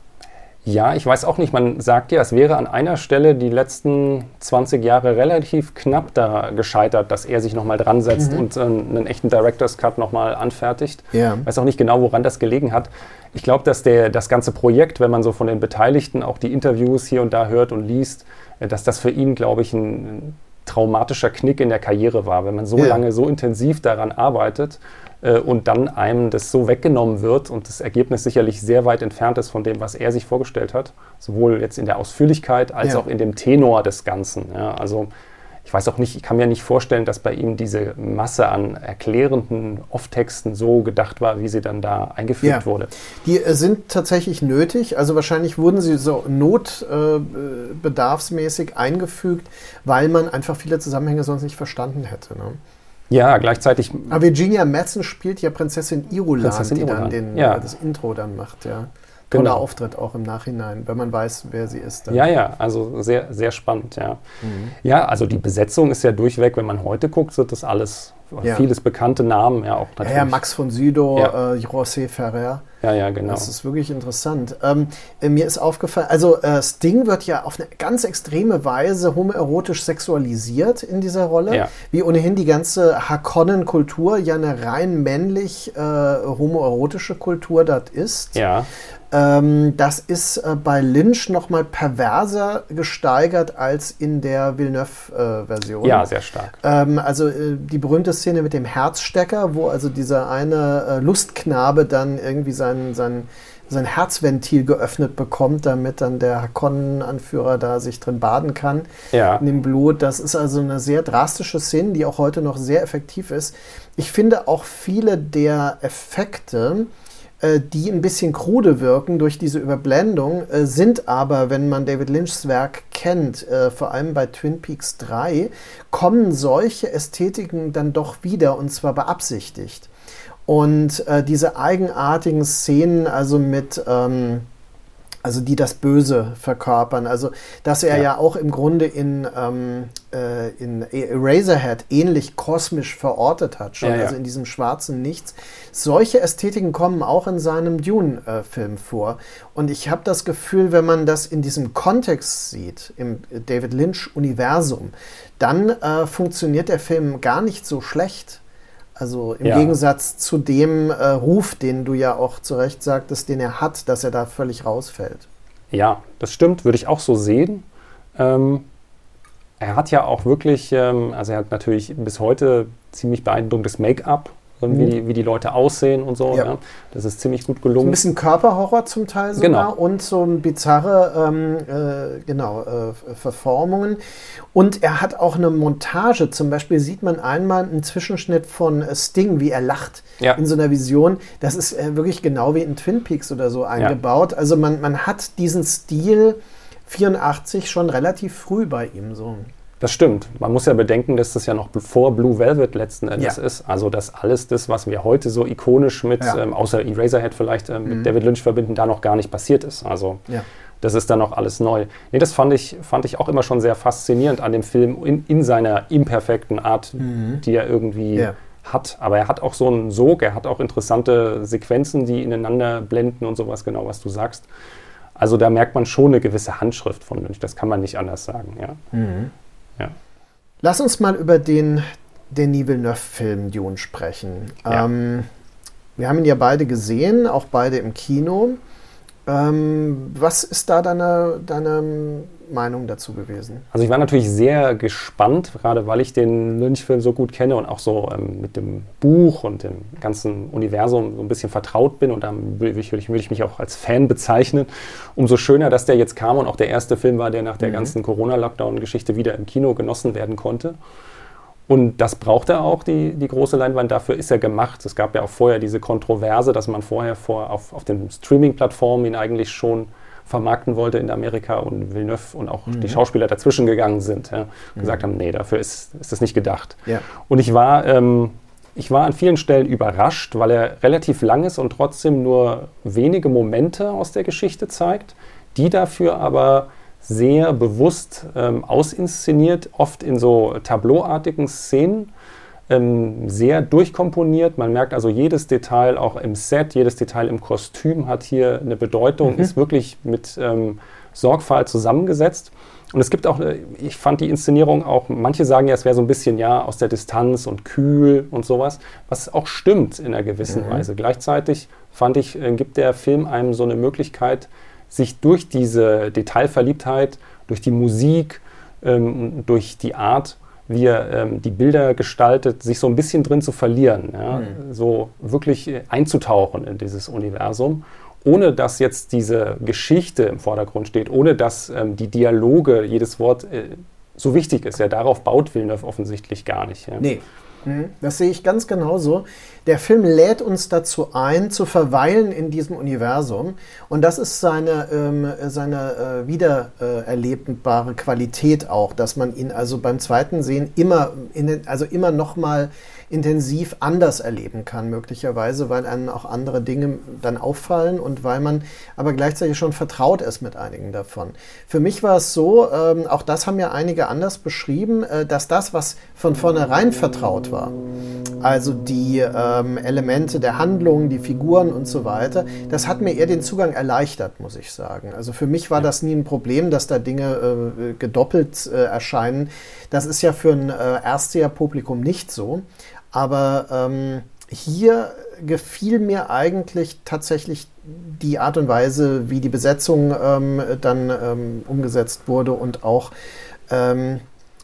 Ja, ich weiß auch nicht. Man sagt ja, es wäre an einer Stelle die letzten 20 Jahre relativ knapp da gescheitert, dass er sich nochmal dran setzt mhm. und äh, einen echten Director's Cut nochmal anfertigt. Ja. Ich weiß auch nicht genau, woran das gelegen hat. Ich glaube, dass der, das ganze Projekt, wenn man so von den Beteiligten auch die Interviews hier und da hört und liest, äh, dass das für ihn, glaube ich, ein traumatischer Knick in der Karriere war, wenn man so ja. lange so intensiv daran arbeitet äh, und dann einem das so weggenommen wird und das Ergebnis sicherlich sehr weit entfernt ist von dem, was er sich vorgestellt hat, sowohl jetzt in der Ausführlichkeit als ja. auch in dem Tenor des Ganzen. Ja, also ich weiß auch nicht, ich kann mir nicht vorstellen, dass bei ihm diese Masse an erklärenden Off-Texten so gedacht war, wie sie dann da eingefügt ja. wurde. Die äh, sind tatsächlich nötig. Also wahrscheinlich wurden sie so notbedarfsmäßig äh, eingefügt, weil man einfach viele Zusammenhänge sonst nicht verstanden hätte. Ne? Ja, gleichzeitig. Aber Virginia Madsen spielt ja Prinzessin Irulan, Prinzessin die Irulan. dann den, ja. das Intro dann macht, ja. Toller genau. Auftritt auch im Nachhinein, wenn man weiß, wer sie ist. Dann. Ja, ja, also sehr, sehr spannend, ja. Mhm. Ja, also die Besetzung ist ja durchweg, wenn man heute guckt, sind das alles ja. vieles bekannte Namen, ja auch natürlich. Ja, Max von Sydow, ja. äh, José Ferrer. Ja, ja, genau. Das ist wirklich interessant. Ähm, äh, mir ist aufgefallen, also äh, Sting wird ja auf eine ganz extreme Weise homoerotisch sexualisiert in dieser Rolle, ja. wie ohnehin die ganze Hakonnen-Kultur ja eine rein männlich äh, homoerotische Kultur dort ist. Ja. Ähm, das ist äh, bei Lynch nochmal perverser gesteigert als in der Villeneuve-Version. Äh, ja, sehr stark. Ähm, also äh, die berühmte Szene mit dem Herzstecker, wo also dieser eine äh, Lustknabe dann irgendwie sein, sein, sein Herzventil geöffnet bekommt, damit dann der Hakonnen-Anführer da sich drin baden kann ja. in dem Blut. Das ist also eine sehr drastische Szene, die auch heute noch sehr effektiv ist. Ich finde auch viele der Effekte, äh, die ein bisschen krude wirken durch diese Überblendung, äh, sind aber, wenn man David Lynchs Werk kennt, äh, vor allem bei Twin Peaks 3, kommen solche Ästhetiken dann doch wieder und zwar beabsichtigt. Und äh, diese eigenartigen Szenen, also mit ähm, also die das Böse verkörpern. Also, dass er ja, ja auch im Grunde in, ähm, äh, in Eraserhead ähnlich kosmisch verortet hat, schon, ja, ja. also in diesem schwarzen Nichts. Solche Ästhetiken kommen auch in seinem Dune-Film vor. Und ich habe das Gefühl, wenn man das in diesem Kontext sieht, im David Lynch-Universum, dann äh, funktioniert der Film gar nicht so schlecht. Also im ja. Gegensatz zu dem äh, Ruf, den du ja auch zu Recht sagtest, den er hat, dass er da völlig rausfällt. Ja, das stimmt, würde ich auch so sehen. Ähm, er hat ja auch wirklich, ähm, also er hat natürlich bis heute ziemlich beeindruckendes Make-up mhm. wie, die, wie die Leute aussehen und so. Ja. Ja. Das ist ziemlich gut gelungen. So ein bisschen Körperhorror zum Teil sogar genau. und so bizarre ähm, äh, genau, äh, Verformungen. Und er hat auch eine Montage. Zum Beispiel sieht man einmal einen Zwischenschnitt von Sting, wie er lacht ja. in so einer Vision. Das ist äh, wirklich genau wie in Twin Peaks oder so eingebaut. Also man, man hat diesen Stil 84 schon relativ früh bei ihm so. Das stimmt. Man muss ja bedenken, dass das ja noch vor Blue Velvet letzten Endes ja. ist. Also, dass alles das, was wir heute so ikonisch mit, ja. ähm, außer Eraserhead vielleicht, ähm, mhm. mit David Lynch verbinden, da noch gar nicht passiert ist. Also, ja. das ist dann noch alles neu. Nee, das fand ich, fand ich auch immer schon sehr faszinierend an dem Film in, in seiner imperfekten Art, mhm. die er irgendwie hat. Aber er hat auch so einen Sog, er hat auch interessante Sequenzen, die ineinander blenden und sowas, genau was du sagst. Also, da merkt man schon eine gewisse Handschrift von Lynch. Das kann man nicht anders sagen, ja. Mhm. Ja. Lass uns mal über den Denis Villeneuve-Film Dune sprechen. Ja. Ähm, wir haben ihn ja beide gesehen, auch beide im Kino. Ähm, was ist da deine, deine Meinung dazu gewesen? Also ich war natürlich sehr gespannt, gerade weil ich den Lynch-Film so gut kenne und auch so ähm, mit dem Buch und dem ganzen Universum so ein bisschen vertraut bin und dann würde ich, würd ich, mich auch als Fan bezeichnen. Umso schöner, dass der jetzt kam und auch der erste Film war, der nach der mhm. ganzen Corona-Lockdown-Geschichte wieder im Kino genossen werden konnte. Und das braucht er auch, die, die große Leinwand. Dafür ist er gemacht. Es gab ja auch vorher diese Kontroverse, dass man vorher vor, auf, auf den Streaming-Plattformen ihn eigentlich schon vermarkten wollte in Amerika und Villeneuve und auch mhm. die Schauspieler dazwischen gegangen sind. Ja, mhm. Gesagt haben, nee, dafür ist, ist das nicht gedacht. Ja. Und ich war, ähm, ich war an vielen Stellen überrascht, weil er relativ lang ist und trotzdem nur wenige Momente aus der Geschichte zeigt, die dafür aber sehr bewusst ähm, ausinszeniert, oft in so tableauartigen Szenen, ähm, sehr durchkomponiert. Man merkt also jedes Detail auch im Set, jedes Detail im Kostüm hat hier eine Bedeutung, mhm. ist wirklich mit ähm, Sorgfalt zusammengesetzt. Und es gibt auch, äh, ich fand die Inszenierung auch, manche sagen ja, es wäre so ein bisschen ja aus der Distanz und kühl und sowas, was auch stimmt in einer gewissen mhm. Weise. Gleichzeitig fand ich, äh, gibt der Film einem so eine Möglichkeit, sich durch diese Detailverliebtheit, durch die Musik, ähm, durch die Art, wie er ähm, die Bilder gestaltet, sich so ein bisschen drin zu verlieren, ja? mhm. so wirklich äh, einzutauchen in dieses Universum ohne dass jetzt diese Geschichte im Vordergrund steht, ohne dass ähm, die Dialoge, jedes Wort äh, so wichtig ist. Ja, darauf baut Villeneuve offensichtlich gar nicht. Ja. Nee. Mhm. Das sehe ich ganz genauso. Der Film lädt uns dazu ein, zu verweilen in diesem Universum. Und das ist seine, ähm, seine äh, wiedererlebbare Qualität auch, dass man ihn also beim zweiten Sehen immer, in, also immer nochmal intensiv anders erleben kann, möglicherweise, weil einem auch andere Dinge dann auffallen und weil man aber gleichzeitig schon vertraut ist mit einigen davon. Für mich war es so, ähm, auch das haben ja einige anders beschrieben, äh, dass das, was von vornherein vertraut war, also die ähm, Elemente der Handlung, die Figuren und so weiter, das hat mir eher den Zugang erleichtert, muss ich sagen. Also für mich war das nie ein Problem, dass da Dinge äh, gedoppelt äh, erscheinen. Das ist ja für ein äh, Ersteher-Publikum nicht so. Aber ähm, hier gefiel mir eigentlich tatsächlich die Art und Weise, wie die Besetzung ähm, dann ähm, umgesetzt wurde und auch ähm,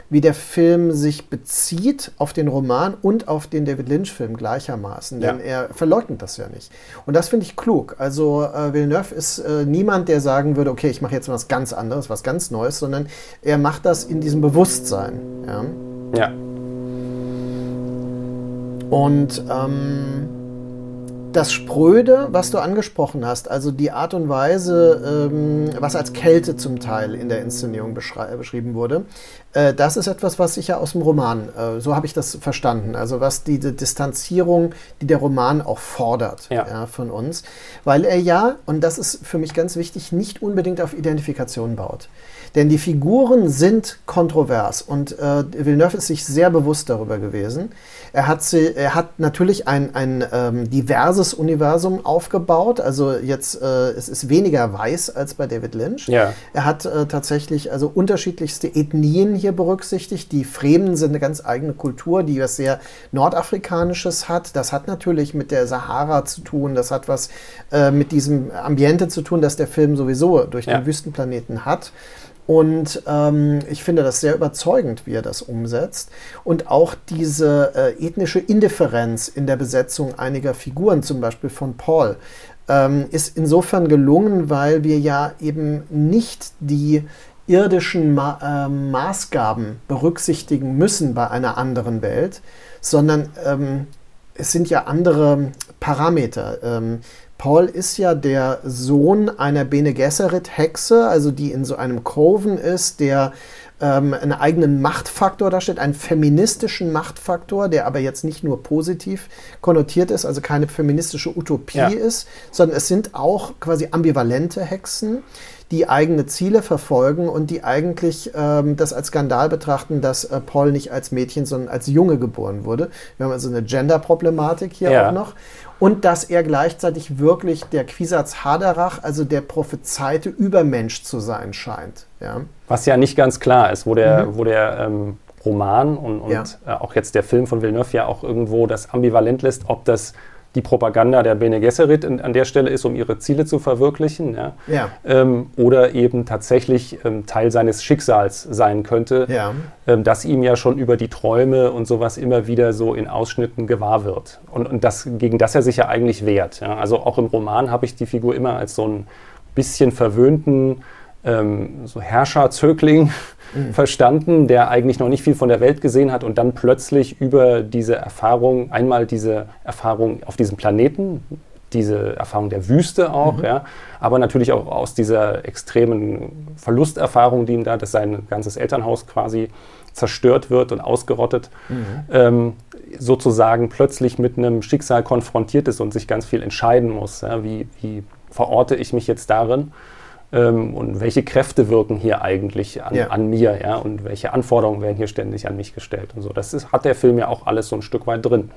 wie der Film sich bezieht auf den Roman und auf den David Lynch-Film gleichermaßen. Denn ja. er verleugnet das ja nicht. Und das finde ich klug. Also äh, Villeneuve ist äh, niemand, der sagen würde, okay, ich mache jetzt was ganz anderes, was ganz Neues, sondern er macht das in diesem Bewusstsein. Ja. ja. Und ähm, das Spröde, was du angesprochen hast, also die Art und Weise, ähm, was als Kälte zum Teil in der Inszenierung beschrieben wurde, äh, das ist etwas, was ich ja aus dem Roman, äh, so habe ich das verstanden, also was diese Distanzierung, die der Roman auch fordert ja. Ja, von uns, weil er ja, und das ist für mich ganz wichtig, nicht unbedingt auf Identifikation baut. Denn die Figuren sind kontrovers und äh, Villeneuve ist sich sehr bewusst darüber gewesen. Er hat, sie, er hat natürlich ein, ein ähm, diverses Universum aufgebaut. Also jetzt, äh, es ist weniger weiß als bei David Lynch. Ja. Er hat äh, tatsächlich also unterschiedlichste Ethnien hier berücksichtigt. Die Fremen sind eine ganz eigene Kultur, die was sehr Nordafrikanisches hat. Das hat natürlich mit der Sahara zu tun. Das hat was äh, mit diesem Ambiente zu tun, das der Film sowieso durch ja. den Wüstenplaneten hat. Und ähm, ich finde das sehr überzeugend, wie er das umsetzt. Und auch diese äh, ethnische Indifferenz in der Besetzung einiger Figuren, zum Beispiel von Paul, ähm, ist insofern gelungen, weil wir ja eben nicht die irdischen Ma äh, Maßgaben berücksichtigen müssen bei einer anderen Welt, sondern ähm, es sind ja andere Parameter. Ähm, Paul ist ja der Sohn einer Bene Gesserit-Hexe, also die in so einem Coven ist, der ähm, einen eigenen Machtfaktor darstellt, einen feministischen Machtfaktor, der aber jetzt nicht nur positiv konnotiert ist, also keine feministische Utopie ja. ist, sondern es sind auch quasi ambivalente Hexen, die eigene Ziele verfolgen und die eigentlich ähm, das als Skandal betrachten, dass äh, Paul nicht als Mädchen, sondern als Junge geboren wurde. Wir haben also eine Gender-Problematik hier ja. auch noch und dass er gleichzeitig wirklich der Quisatz Haderach, also der prophezeite Übermensch zu sein scheint. Ja. Was ja nicht ganz klar ist, wo der, mhm. wo der ähm, Roman und, und ja. äh, auch jetzt der Film von Villeneuve ja auch irgendwo das ambivalent lässt, ob das die Propaganda der Bene Gesserit an der Stelle ist, um ihre Ziele zu verwirklichen. Ja? ja. Ähm, oder eben tatsächlich ähm, Teil seines Schicksals sein könnte, ja. ähm, das ihm ja schon über die Träume und sowas immer wieder so in Ausschnitten gewahr wird. Und, und das, gegen das er sich ja eigentlich wehrt. Ja? Also auch im Roman habe ich die Figur immer als so ein bisschen verwöhnten ähm, so Herrscherzögling mhm. verstanden, der eigentlich noch nicht viel von der Welt gesehen hat und dann plötzlich über diese Erfahrung, einmal diese Erfahrung auf diesem Planeten, diese Erfahrung der Wüste auch, mhm. ja, aber natürlich auch aus dieser extremen Verlusterfahrung, die ihm da, dass sein ganzes Elternhaus quasi zerstört wird und ausgerottet, mhm. ähm, sozusagen plötzlich mit einem Schicksal konfrontiert ist und sich ganz viel entscheiden muss. Ja, wie, wie verorte ich mich jetzt darin? Ähm, und welche Kräfte wirken hier eigentlich an, ja. an, mir, ja, und welche Anforderungen werden hier ständig an mich gestellt und so. Das ist, hat der Film ja auch alles so ein Stück weit drin.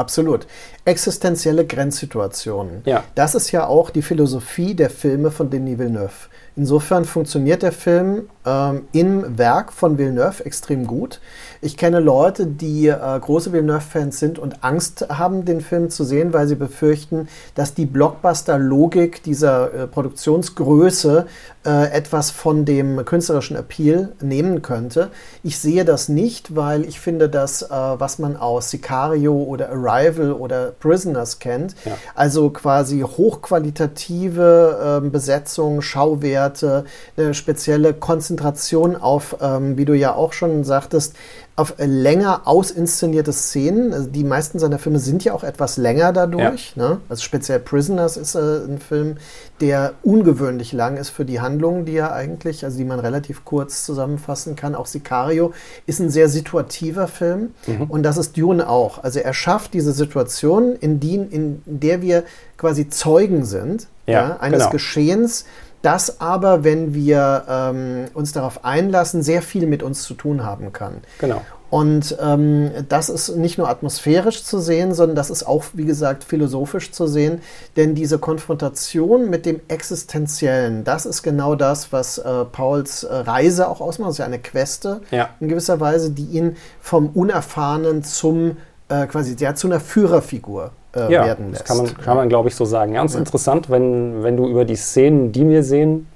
Absolut. Existenzielle Grenzsituationen. Ja. Das ist ja auch die Philosophie der Filme von Denis Villeneuve. Insofern funktioniert der Film ähm, im Werk von Villeneuve extrem gut. Ich kenne Leute, die äh, große Villeneuve-Fans sind und Angst haben, den Film zu sehen, weil sie befürchten, dass die Blockbuster-Logik dieser äh, Produktionsgröße äh, etwas von dem künstlerischen Appeal nehmen könnte. Ich sehe das nicht, weil ich finde, dass äh, was man aus Sicario oder Arrival oder Prisoners kennt, ja. also quasi hochqualitative ähm, Besetzung, Schauwerte, eine spezielle Konzentration auf, ähm, wie du ja auch schon sagtest, auf länger ausinszenierte Szenen. Also die meisten seiner Filme sind ja auch etwas länger dadurch. Ja. Ne? Also speziell Prisoners ist äh, ein Film, der ungewöhnlich lang ist für die Handlung, die er eigentlich, also die man relativ kurz zusammenfassen kann. Auch Sicario ist ein sehr situativer Film mhm. und das ist Dune auch. Also er schafft diese Situation, in, die, in der wir quasi Zeugen sind ja, ja, eines genau. Geschehens, das aber, wenn wir ähm, uns darauf einlassen, sehr viel mit uns zu tun haben kann. Genau. Und ähm, das ist nicht nur atmosphärisch zu sehen, sondern das ist auch, wie gesagt, philosophisch zu sehen. Denn diese Konfrontation mit dem Existenziellen, das ist genau das, was äh, Pauls äh, Reise auch ausmacht. Das ist ja eine Queste ja. in gewisser Weise, die ihn vom Unerfahrenen zum äh, quasi ja, zu einer Führerfigur äh, ja, werden lässt. Das kann man, kann man glaube ich, so sagen. Ganz ja. interessant, wenn, wenn du über die Szenen, die wir sehen,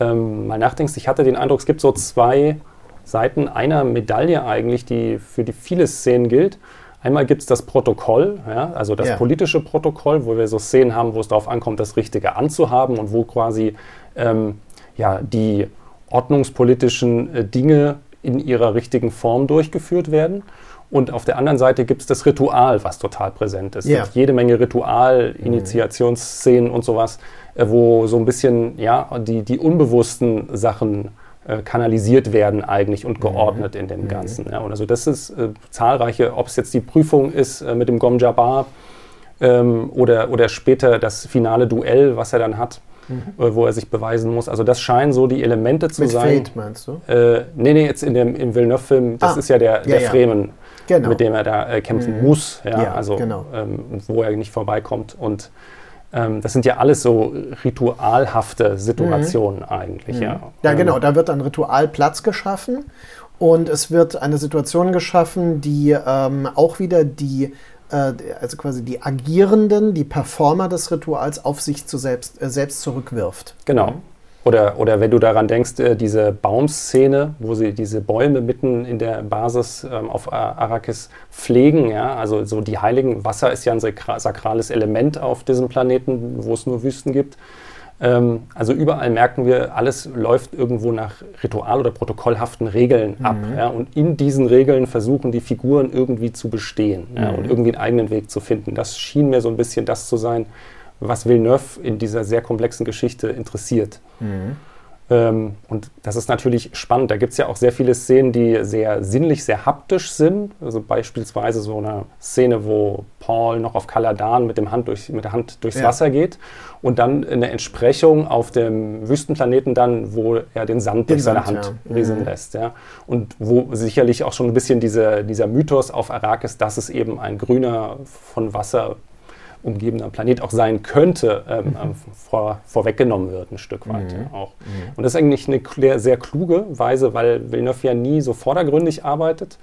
ähm, mal nachdenkst. Ich hatte den Eindruck, es gibt so zwei Seiten einer Medaille eigentlich, die für die viele Szenen gilt. Einmal gibt es das Protokoll, ja, also das ja. politische Protokoll, wo wir so Szenen haben, wo es darauf ankommt, das Richtige anzuhaben und wo quasi ähm, ja, die ordnungspolitischen äh, Dinge in ihrer richtigen Form durchgeführt werden. Und auf der anderen Seite gibt es das Ritual, was total präsent ist. Es gibt jede Menge Ritual. Initiationsszenen und sowas, äh, wo so ein bisschen ja, die, die unbewussten Sachen äh, kanalisiert werden eigentlich und mhm. geordnet in dem mhm. Ganzen. Ja. Und also das ist äh, zahlreiche, ob es jetzt die Prüfung ist äh, mit dem Gom Jabbar ähm, oder, oder später das finale Duell, was er dann hat. Mhm. Äh, wo er sich beweisen muss. Also das scheinen so die Elemente zu Mit sein. Fate meinst du? Äh, nee, nee, jetzt in dem, im Villeneuve-Film, das ah, ist ja der, der ja, Fremen genau. mit dem er da äh, kämpfen mhm. muss, ja, ja also genau. ähm, wo er nicht vorbeikommt. Und ähm, das sind ja alles so ritualhafte Situationen mhm. eigentlich. Mhm. Ja. ja, ähm, genau, da wird ein Ritual Platz geschaffen und es wird eine Situation geschaffen, die ähm, auch wieder die äh, also quasi die Agierenden, die Performer des Rituals auf sich zu selbst, äh, selbst zurückwirft. Genau. Mhm. Oder, oder wenn du daran denkst, äh, diese Baumszene, wo sie diese Bäume mitten in der Basis ähm, auf Arrakis pflegen, ja, also so die heiligen, Wasser ist ja ein sakrales Element auf diesem Planeten, wo es nur Wüsten gibt. Ähm, also überall merken wir, alles läuft irgendwo nach ritual- oder protokollhaften Regeln ab. Mhm. Ja, und in diesen Regeln versuchen die Figuren irgendwie zu bestehen ja, und mhm. irgendwie einen eigenen Weg zu finden. Das schien mir so ein bisschen das zu sein, was Villeneuve in dieser sehr komplexen Geschichte interessiert. Mhm. Ähm, und das ist natürlich spannend. Da gibt es ja auch sehr viele Szenen, die sehr sinnlich, sehr haptisch sind. Also beispielsweise so eine Szene, wo Paul noch auf Kaladan mit, dem Hand durch, mit der Hand durchs ja. Wasser geht und dann eine Entsprechung auf dem Wüstenplaneten dann, wo er den Sand den durch seine Sand, Hand ja. rieseln mhm. lässt. Ja. Und wo sicherlich auch schon ein bisschen diese, dieser Mythos auf Arrakis, dass es eben ein grüner, von Wasser umgebener Planet auch sein könnte, ähm, mhm. Ähm, vor, vorweggenommen wird, ein Stück weit mhm. auch. Mhm. Und das ist eigentlich eine sehr kluge Weise, weil Villeneuve ja nie so vordergründig arbeitet.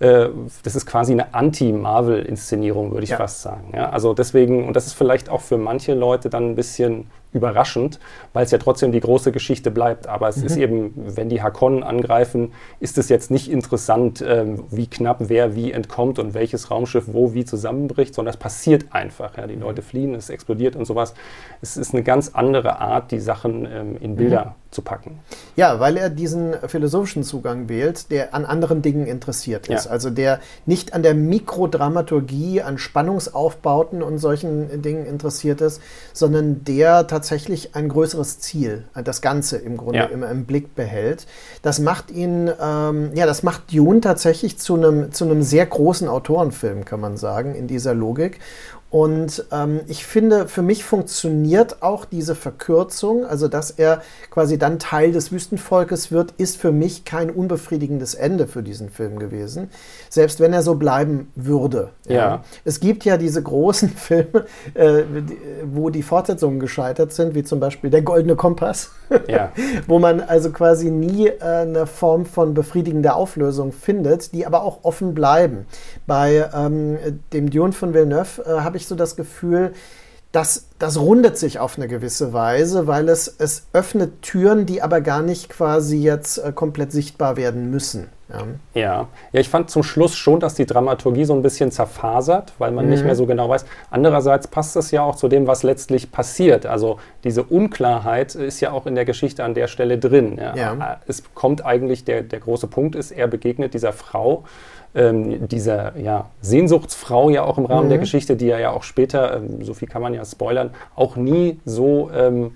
Äh, das ist quasi eine Anti-Marvel-Inszenierung, würde ich ja. fast sagen. Ja? Also deswegen, und das ist vielleicht auch für manche Leute dann ein bisschen überraschend, weil es ja trotzdem die große Geschichte bleibt. Aber es mhm. ist eben, wenn die Hakonnen angreifen, ist es jetzt nicht interessant, ähm, wie knapp wer wie entkommt und welches Raumschiff wo wie zusammenbricht, sondern es passiert einfach. Ja. Die mhm. Leute fliehen, es explodiert und sowas. Es ist eine ganz andere Art, die Sachen ähm, in Bilder mhm. zu packen. Ja, weil er diesen philosophischen Zugang wählt, der an anderen Dingen interessiert ist. Ja. Also der nicht an der Mikrodramaturgie, an Spannungsaufbauten und solchen Dingen interessiert ist, sondern der tatsächlich tatsächlich ein größeres Ziel, äh, das Ganze im Grunde Ja. immer im Blick behält. Das macht ihn, ähm, ja, das macht Dune tatsächlich zu einem, zu einem sehr großen Autorenfilm, kann man sagen, in dieser Logik. Und ähm, ich finde, für mich funktioniert auch diese Verkürzung, also dass er quasi dann Teil des Wüstenvolkes wird, ist für mich kein unbefriedigendes Ende für diesen Film gewesen, selbst wenn er so bleiben würde. Ja. Es gibt ja diese großen Filme, äh, wo die Fortsetzungen gescheitert sind, wie zum Beispiel Der Goldene Kompass, Ja. wo man also quasi nie äh, eine Form von befriedigender Auflösung findet, die aber auch offen bleiben. Bei ähm, dem Dune von Villeneuve äh, habe ich so das Gefühl, das, das rundet sich auf eine gewisse Weise, weil es, es öffnet Türen, die aber gar nicht quasi jetzt äh, komplett sichtbar werden müssen. Ja. Ja. ja, ich fand zum Schluss schon, dass die Dramaturgie so ein bisschen zerfasert, weil man Mhm. nicht mehr so genau weiß. Andererseits passt es ja auch zu dem, was letztlich passiert. Also diese Unklarheit ist ja auch in der Geschichte an der Stelle drin. Ja. Ja. Es kommt eigentlich, der, der große Punkt ist, er begegnet dieser Frau, ähm, dieser ja, Sehnsuchtsfrau ja auch im Rahmen der Geschichte, die er ja auch später, ähm, so viel kann man ja spoilern, auch nie so ähm,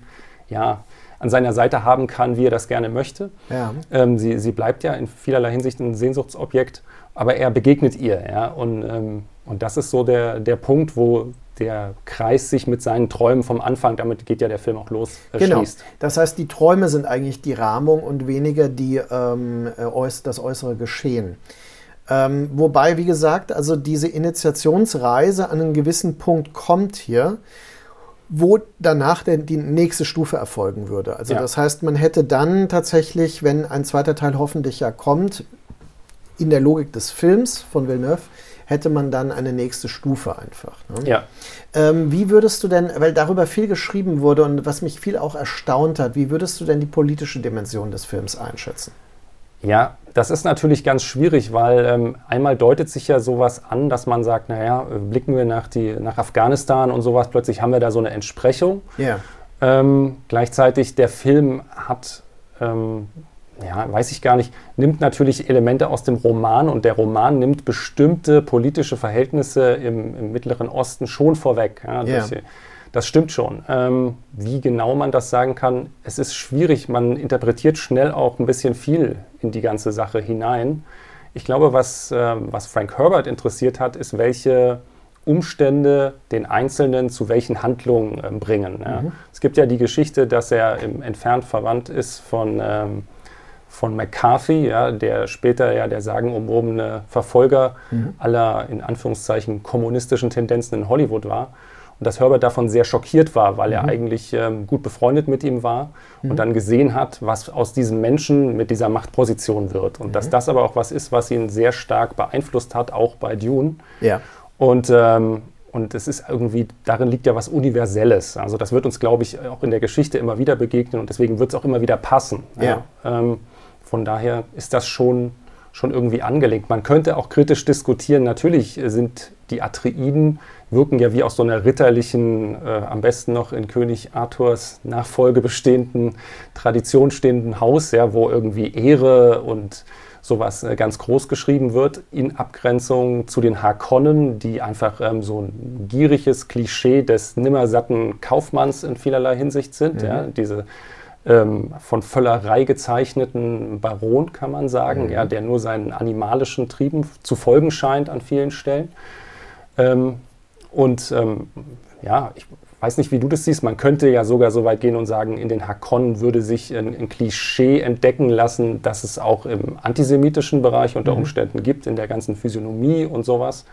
ja, an seiner Seite haben kann, wie er das gerne möchte. Ja. Ähm, sie, sie bleibt ja in vielerlei Hinsicht ein Sehnsuchtsobjekt, aber er begegnet ihr. Ja? Und, ähm, und das ist so der, der Punkt, wo der Kreis sich mit seinen Träumen vom Anfang, damit geht ja der Film auch los, äh, Genau. schließt. Das heißt, die Träume sind eigentlich die Rahmung und weniger die, ähm, äh, das äußere Geschehen. Ähm, wobei, wie gesagt, also diese Initiationsreise an einen gewissen Punkt kommt hier, wo danach der, die nächste Stufe erfolgen würde. Also Ja. das heißt, man hätte dann tatsächlich, wenn ein zweiter Teil hoffentlich ja kommt, in der Logik des Films von Villeneuve, hätte man dann eine nächste Stufe einfach. Ne? Ja. Ähm, wie würdest du denn, weil darüber viel geschrieben wurde und was mich viel auch erstaunt hat, wie würdest du denn die politische Dimension des Films einschätzen? Ja, das ist natürlich ganz schwierig, weil ähm, einmal deutet sich ja sowas an, dass man sagt, naja, äh, blicken wir nach, die, nach Afghanistan und sowas, plötzlich haben wir da so eine Entsprechung. Ja. Ähm, gleichzeitig der Film hat, ähm, ja, weiß ich gar nicht, nimmt natürlich Elemente aus dem Roman und der Roman nimmt bestimmte politische Verhältnisse im, im Mittleren Osten schon vorweg. Ja, das, das stimmt schon. Ähm, wie genau man das sagen kann, es ist schwierig. Man interpretiert schnell auch ein bisschen viel in die ganze Sache hinein. Ich glaube, was, ähm, was Frank Herbert interessiert hat, ist, welche Umstände den Einzelnen zu welchen Handlungen ähm, bringen. Ja. Es gibt ja die Geschichte, dass er im, entfernt verwandt ist von, ähm, von McCarthy, ja, der später ja der sagenumwobene Verfolger aller in Anführungszeichen kommunistischen Tendenzen in Hollywood war. Und dass Herbert davon sehr schockiert war, weil er eigentlich ähm, gut befreundet mit ihm war und dann gesehen hat, was aus diesem Menschen mit dieser Machtposition wird. Und dass das aber auch was ist, was ihn sehr stark beeinflusst hat, auch bei Dune. Ja. Und, ähm, und es ist irgendwie, darin liegt ja was Universelles. Also das wird uns, glaube ich, auch in der Geschichte immer wieder begegnen und deswegen wird es auch immer wieder passen. Ja. Ähm, von daher ist das schon, schon irgendwie angelegt. Man könnte auch kritisch diskutieren, natürlich sind die Atreiden, wirken ja wie aus so einer ritterlichen, äh, am besten noch in König Arthurs Nachfolge bestehenden, Tradition stehenden Haus, ja, wo irgendwie Ehre und sowas äh, ganz groß geschrieben wird, in Abgrenzung zu den Harkonnen, die einfach ähm, so ein gieriges Klischee des nimmersatten Kaufmanns in vielerlei Hinsicht sind. Ja, diese ähm, von Völlerei gezeichneten Baron, kann man sagen, ja, der nur seinen animalischen Trieben zu folgen scheint an vielen Stellen. Ähm, und ähm, ja, ich weiß nicht, wie du das siehst. Man könnte ja sogar so weit gehen und sagen, in den Hakonnen würde sich ein, ein Klischee entdecken lassen, das es auch im antisemitischen Bereich unter Umständen gibt, in der ganzen Physiognomie und sowas.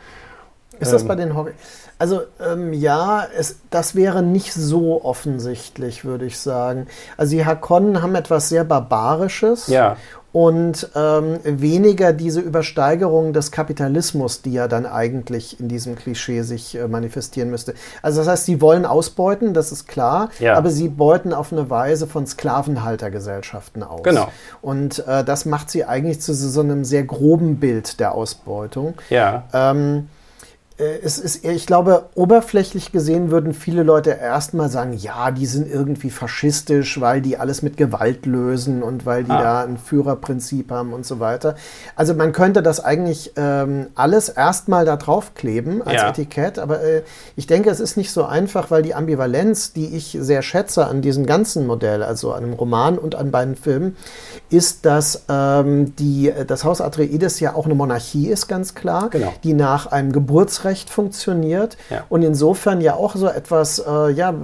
Ist das Ähm. bei den Hobby? Also ähm, ja, es, das wäre nicht so offensichtlich, würde ich sagen. Also die Hakonnen haben etwas sehr Barbarisches Ja. Und ähm, weniger diese Übersteigerung des Kapitalismus, die ja dann eigentlich in diesem Klischee sich äh, manifestieren müsste. Also das heißt, sie wollen ausbeuten, das ist klar, Ja. aber sie beuten auf eine Weise von Sklavenhaltergesellschaften aus. Genau. Und äh, das macht sie eigentlich zu so einem sehr groben Bild der Ausbeutung. Ja. Ähm, äh, es ist, ich glaube, oberflächlich gesehen würden viele Leute erstmal sagen, ja, die sind irgendwie faschistisch, weil die alles mit Gewalt lösen und weil die ah. da ein Führerprinzip haben und so weiter. Also man könnte das eigentlich ähm, alles erstmal da draufkleben als ja. Etikett, aber äh, ich denke, es ist nicht so einfach, weil die Ambivalenz, die ich sehr schätze an diesem ganzen Modell, also an dem Roman und an beiden Filmen, ist, dass ähm, die, das Haus Atreides ja auch eine Monarchie ist, ganz klar, genau. die nach einem Geburtsrecht Staatsrecht funktioniert ja. und insofern ja auch so etwas äh, ja,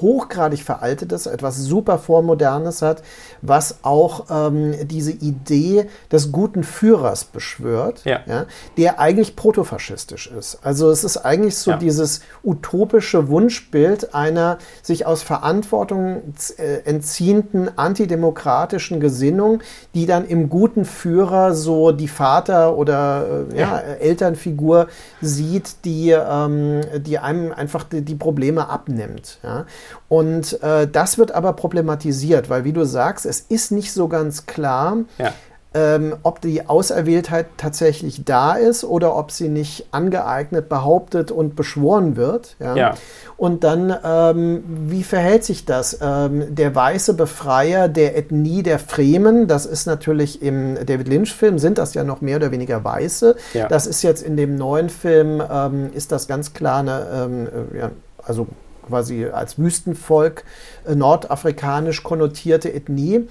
hochgradig veraltetes, etwas super vormodernes hat, was auch ähm, diese Idee des guten Führers beschwört, ja. ja. der eigentlich protofaschistisch ist. Also es ist eigentlich so dieses utopische Wunschbild einer sich aus Verantwortung äh, entziehenden antidemokratischen Gesinnung, die dann im guten Führer so die Vater- oder äh, Elternfigur sieht, die, ähm, die einem einfach die, die Probleme abnimmt. Ja? Und äh, das wird aber problematisiert, weil wie du sagst, es ist nicht so ganz klar, ja ähm, ob die Auserwähltheit tatsächlich da ist oder ob sie nicht angeeignet, behauptet und beschworen wird. Ja? ja. Und dann, ähm, wie verhält sich das? Ähm, der weiße Befreier der Ethnie der Fremen, das ist natürlich im David Lynch-Film, sind das ja noch mehr oder weniger Weiße. Ja. Das ist jetzt in dem neuen Film, ähm, ist das ganz klar eine, ähm, äh, ja, also quasi als Wüstenvolk äh, nordafrikanisch konnotierte Ethnie.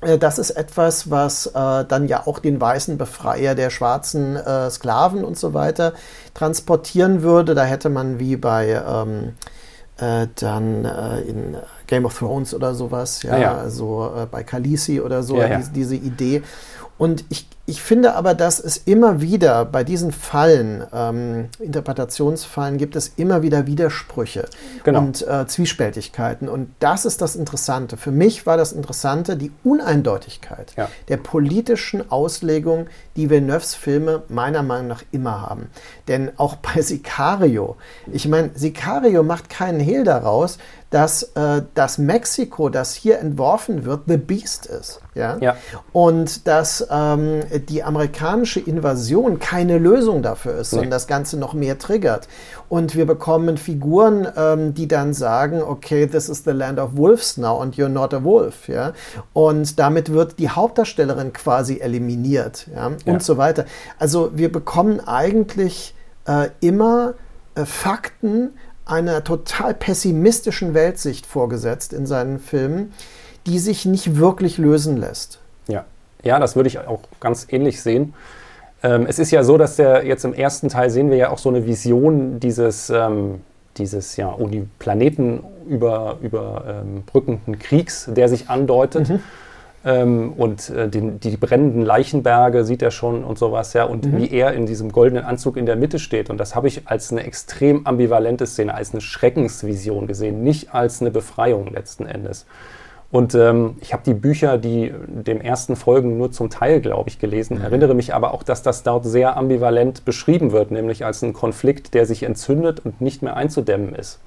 Äh, das ist etwas, was äh, dann ja auch den weißen Befreier der schwarzen äh, Sklaven und so weiter transportieren würde. Da hätte man wie bei ähm, äh, dann äh, in Game of Thrones oder sowas, ja, ja. also bei Khaleesi oder so, ja, ja. Diese, diese Idee. Und ich, ich finde aber, dass es immer wieder bei diesen Fallen, ähm, Interpretationsfallen, gibt es immer wieder Widersprüche genau. und äh, Zwiespältigkeiten. Und das ist das Interessante. Für mich war das Interessante die Uneindeutigkeit ja. der politischen Auslegung, die Villeneuves Filme meiner Meinung nach immer haben. Denn auch bei Sicario, ich meine, Sicario macht keinen Hehl daraus, dass äh, das Mexiko, das hier entworfen wird, The Beast ist. Ja? ja. Und dass ähm, die amerikanische Invasion keine Lösung dafür ist, nee. sondern das Ganze noch mehr triggert. Und wir bekommen Figuren, ähm, die dann sagen, okay, this is the land of wolves now and you're not a wolf. Ja? Und damit wird die Hauptdarstellerin quasi eliminiert ja? und ja. so weiter. Also wir bekommen eigentlich äh, immer äh, Fakten, einer total pessimistischen Weltsicht vorgesetzt in seinen Filmen, die sich nicht wirklich lösen lässt. Ja, das würde ich auch ganz ähnlich sehen. Ähm, es ist ja so, dass der jetzt im ersten Teil sehen wir ja auch so eine Vision dieses, ähm, dieses ja, Planeten über, überbrückenden Kriegs, der sich andeutet. Mhm. Ähm, und äh, den, die brennenden Leichenberge sieht er schon und sowas, ja, und mhm. wie er in diesem goldenen Anzug in der Mitte steht. Und das habe ich als eine extrem ambivalente Szene, als eine Schreckensvision gesehen, nicht als eine Befreiung letzten Endes. Und ähm, ich habe die Bücher, die dem ersten Folgen nur zum Teil, glaube ich, gelesen, mhm. erinnere mich aber auch, dass das dort sehr ambivalent beschrieben wird, nämlich als ein Konflikt, der sich entzündet und nicht mehr einzudämmen ist.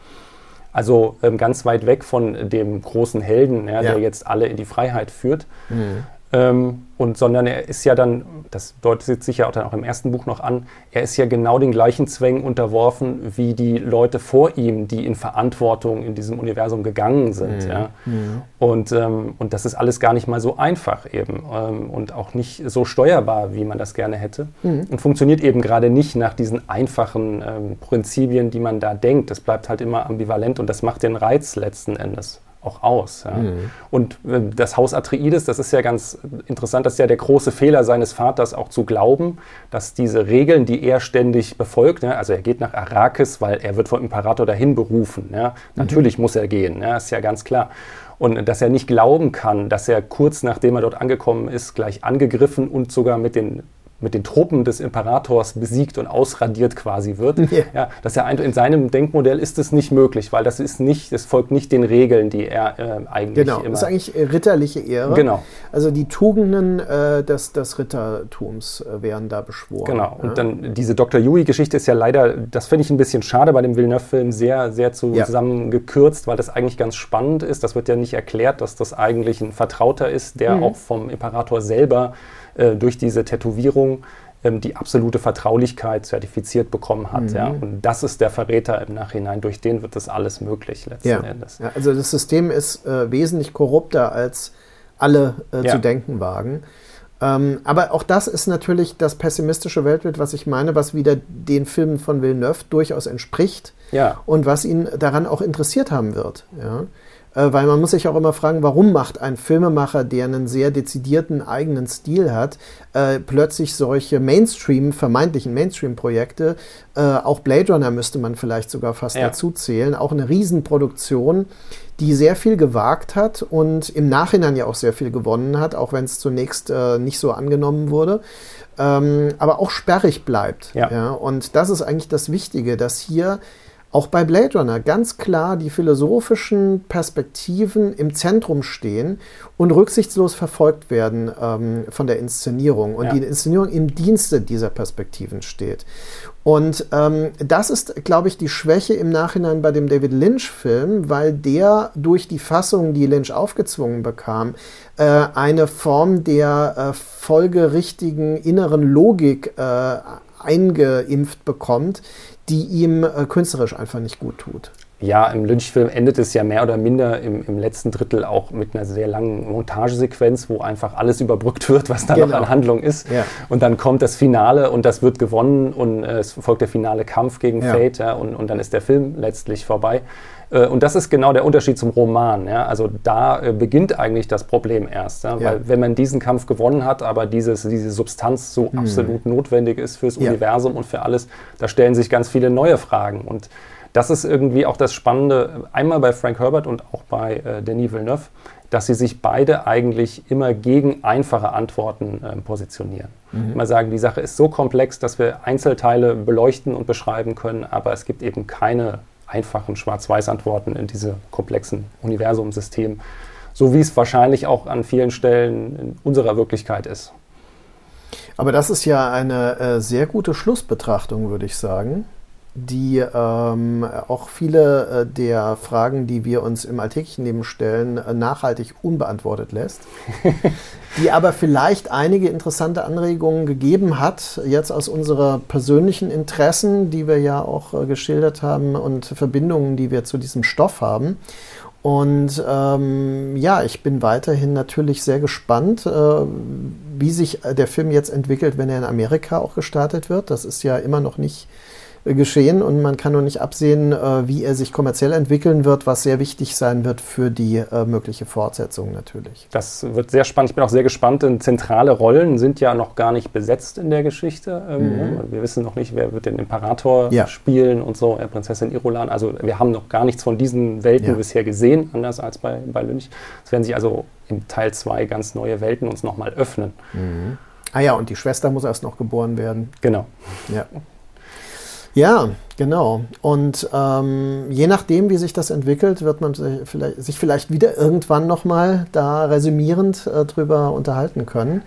Also ähm, ganz weit weg von dem großen Helden, ja, ja. der jetzt alle in die Freiheit führt. Mhm. Ähm, und sondern er ist ja dann, das deutet sich ja auch dann auch im ersten Buch noch an, er ist ja genau den gleichen Zwängen unterworfen wie die Leute vor ihm, die in Verantwortung in diesem Universum gegangen sind. Mhm. Ja. Mhm. Und, ähm, und das ist alles gar nicht mal so einfach eben ähm, und auch nicht so steuerbar, wie man das gerne hätte. Mhm. Und funktioniert eben gerade nicht nach diesen einfachen ähm, Prinzipien, die man da denkt. Das bleibt halt immer ambivalent und das macht den Reiz letzten Endes auch aus. Ja. Mhm. Und äh, das Haus Atreides, das ist ja ganz interessant, das ist ja der große Fehler seines Vaters auch zu glauben, dass diese Regeln, die er ständig befolgt, ja, also er geht nach Arrakis, weil er wird vom Imperator dahin berufen. Ja. Mhm. Natürlich muss er gehen, ja, ist ja ganz klar. Und dass er nicht glauben kann, dass er kurz nachdem er dort angekommen ist, gleich angegriffen und sogar mit den mit den Truppen des Imperators besiegt und ausradiert quasi wird. Yeah. Ja, dass er in seinem Denkmodell ist es nicht möglich, weil das ist nicht, es folgt nicht den Regeln, die er äh, eigentlich genau, immer. das ist eigentlich ritterliche Ehre. Genau. Also die Tugenden äh, des, des Rittertums äh, werden da beschworen. Genau. Und ja. dann diese Dr. Yui-Geschichte ist ja leider, das finde ich ein bisschen schade bei dem Villeneuve-Film, sehr, sehr zusammengekürzt, ja. weil das eigentlich ganz spannend ist. Das wird ja nicht erklärt, dass das eigentlich ein Vertrauter ist, der mhm. auch vom Imperator selber äh, durch diese Tätowierung ähm, die absolute Vertraulichkeit zertifiziert bekommen hat. Mhm. Ja? Und das ist der Verräter im Nachhinein. Durch den wird das alles möglich letzten Ja. Endes. Ja, also das System ist äh, wesentlich korrupter, als alle äh, zu denken wagen. Ähm, aber auch das ist natürlich das pessimistische Weltbild, was ich meine, was wieder den Filmen von Villeneuve durchaus entspricht Ja. und was ihn daran auch interessiert haben wird. Ja? Äh, weil man muss sich auch immer fragen, warum macht ein Filmemacher, der einen sehr dezidierten eigenen Stil hat, äh, plötzlich solche Mainstream, vermeintlichen Mainstream-Projekte, äh, auch Blade Runner müsste man vielleicht sogar fast Ja. dazu zählen, auch eine Riesenproduktion, die sehr viel gewagt hat und im Nachhinein ja auch sehr viel gewonnen hat, auch wenn es zunächst äh, nicht so angenommen wurde, ähm, aber auch sperrig bleibt. Ja. Und das ist eigentlich das Wichtige, dass hier auch bei Blade Runner ganz klar die philosophischen Perspektiven im Zentrum stehen und rücksichtslos verfolgt werden ähm, von der Inszenierung und Ja. die Inszenierung im Dienste dieser Perspektiven steht. Und ähm, das ist, glaube ich, die Schwäche im Nachhinein bei dem David Lynch-Film, weil der durch die Fassung, die Lynch aufgezwungen bekam, äh, eine Form der äh, folgerichtigen inneren Logik äh, eingeimpft bekommt, die ihm äh, künstlerisch einfach nicht gut tut. Ja, im Lynch-Film endet es ja mehr oder minder im, im letzten Drittel auch mit einer sehr langen Montagesequenz, wo einfach alles überbrückt wird, was da noch Genau. an Handlung ist. Ja. Und dann kommt das Finale und das wird gewonnen und äh, es folgt der finale Kampf gegen Ja. Fate ja, und, und dann ist der Film letztlich vorbei. Äh, und das ist genau der Unterschied zum Roman. Also da äh, beginnt eigentlich das Problem erst. Weil wenn man diesen Kampf gewonnen hat, aber dieses, diese Substanz so absolut notwendig ist fürs. Universum und für alles, da stellen sich ganz viele neue Fragen. Und das ist irgendwie auch das Spannende, einmal bei Frank Herbert und auch bei äh, Denis Villeneuve, dass sie sich beide eigentlich immer gegen einfache Antworten ähm, positionieren. Immer sagen, die Sache ist so komplex, dass wir Einzelteile beleuchten und beschreiben können, aber es gibt eben keine einfachen Schwarz-Weiß-Antworten in diesem komplexen Universumsystem, so wie es wahrscheinlich auch an vielen Stellen in unserer Wirklichkeit ist. Aber das ist ja eine äh, sehr gute Schlussbetrachtung, würde ich sagen, die ähm, auch viele äh, der Fragen, die wir uns im alltäglichen Leben stellen, äh, nachhaltig unbeantwortet lässt. die aber vielleicht einige interessante Anregungen gegeben hat, jetzt aus unserer persönlichen Interessen, die wir ja auch äh, geschildert haben und Verbindungen, die wir zu diesem Stoff haben. Und ähm, ja, ich bin weiterhin natürlich sehr gespannt, äh, wie sich äh, der Film jetzt entwickelt, wenn er in Amerika auch gestartet wird. Das ist ja immer noch nicht geschehen und man kann noch nicht absehen, äh, wie er sich kommerziell entwickeln wird, was sehr wichtig sein wird für die äh, mögliche Fortsetzung natürlich. Das wird sehr spannend. Ich bin auch sehr gespannt, denn zentrale Rollen sind ja noch gar nicht besetzt in der Geschichte. Ähm, ja, Wir wissen noch nicht, wer wird den Imperator Ja. spielen und so, äh, Prinzessin Irulan. Also wir haben noch gar nichts von diesen Welten Ja. bisher gesehen, anders als bei, bei Lynch. Es werden sich also im Teil 2 ganz neue Welten uns nochmal öffnen. Ah ja, und die Schwester muss erst noch geboren werden. Genau. Ja. Ja, genau. Und ähm, je nachdem, wie sich das entwickelt, wird man sich vielleicht, sich vielleicht wieder irgendwann nochmal da resümierend äh, drüber unterhalten können.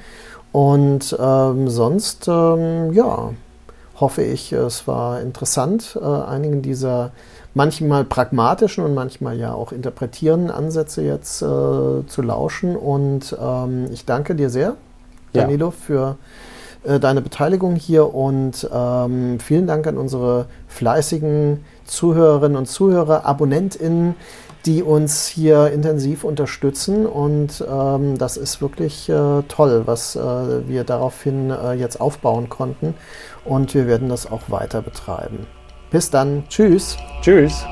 Und ähm, sonst, ähm, ja, hoffe ich, es war interessant, äh, einigen dieser manchmal pragmatischen und manchmal ja auch interpretierenden Ansätze jetzt äh, zu lauschen. Und ähm, ich danke dir sehr, Ja. Danilo, für äh, deine Beteiligung hier und ähm, vielen Dank an unsere fleißigen Zuhörerinnen und Zuhörer, AbonnentInnen, die uns hier intensiv unterstützen. Und ähm, das ist wirklich äh, toll, was äh, wir daraufhin äh, jetzt aufbauen konnten. Und wir werden das auch weiter betreiben. Bis dann. Tschüss. Tschüss.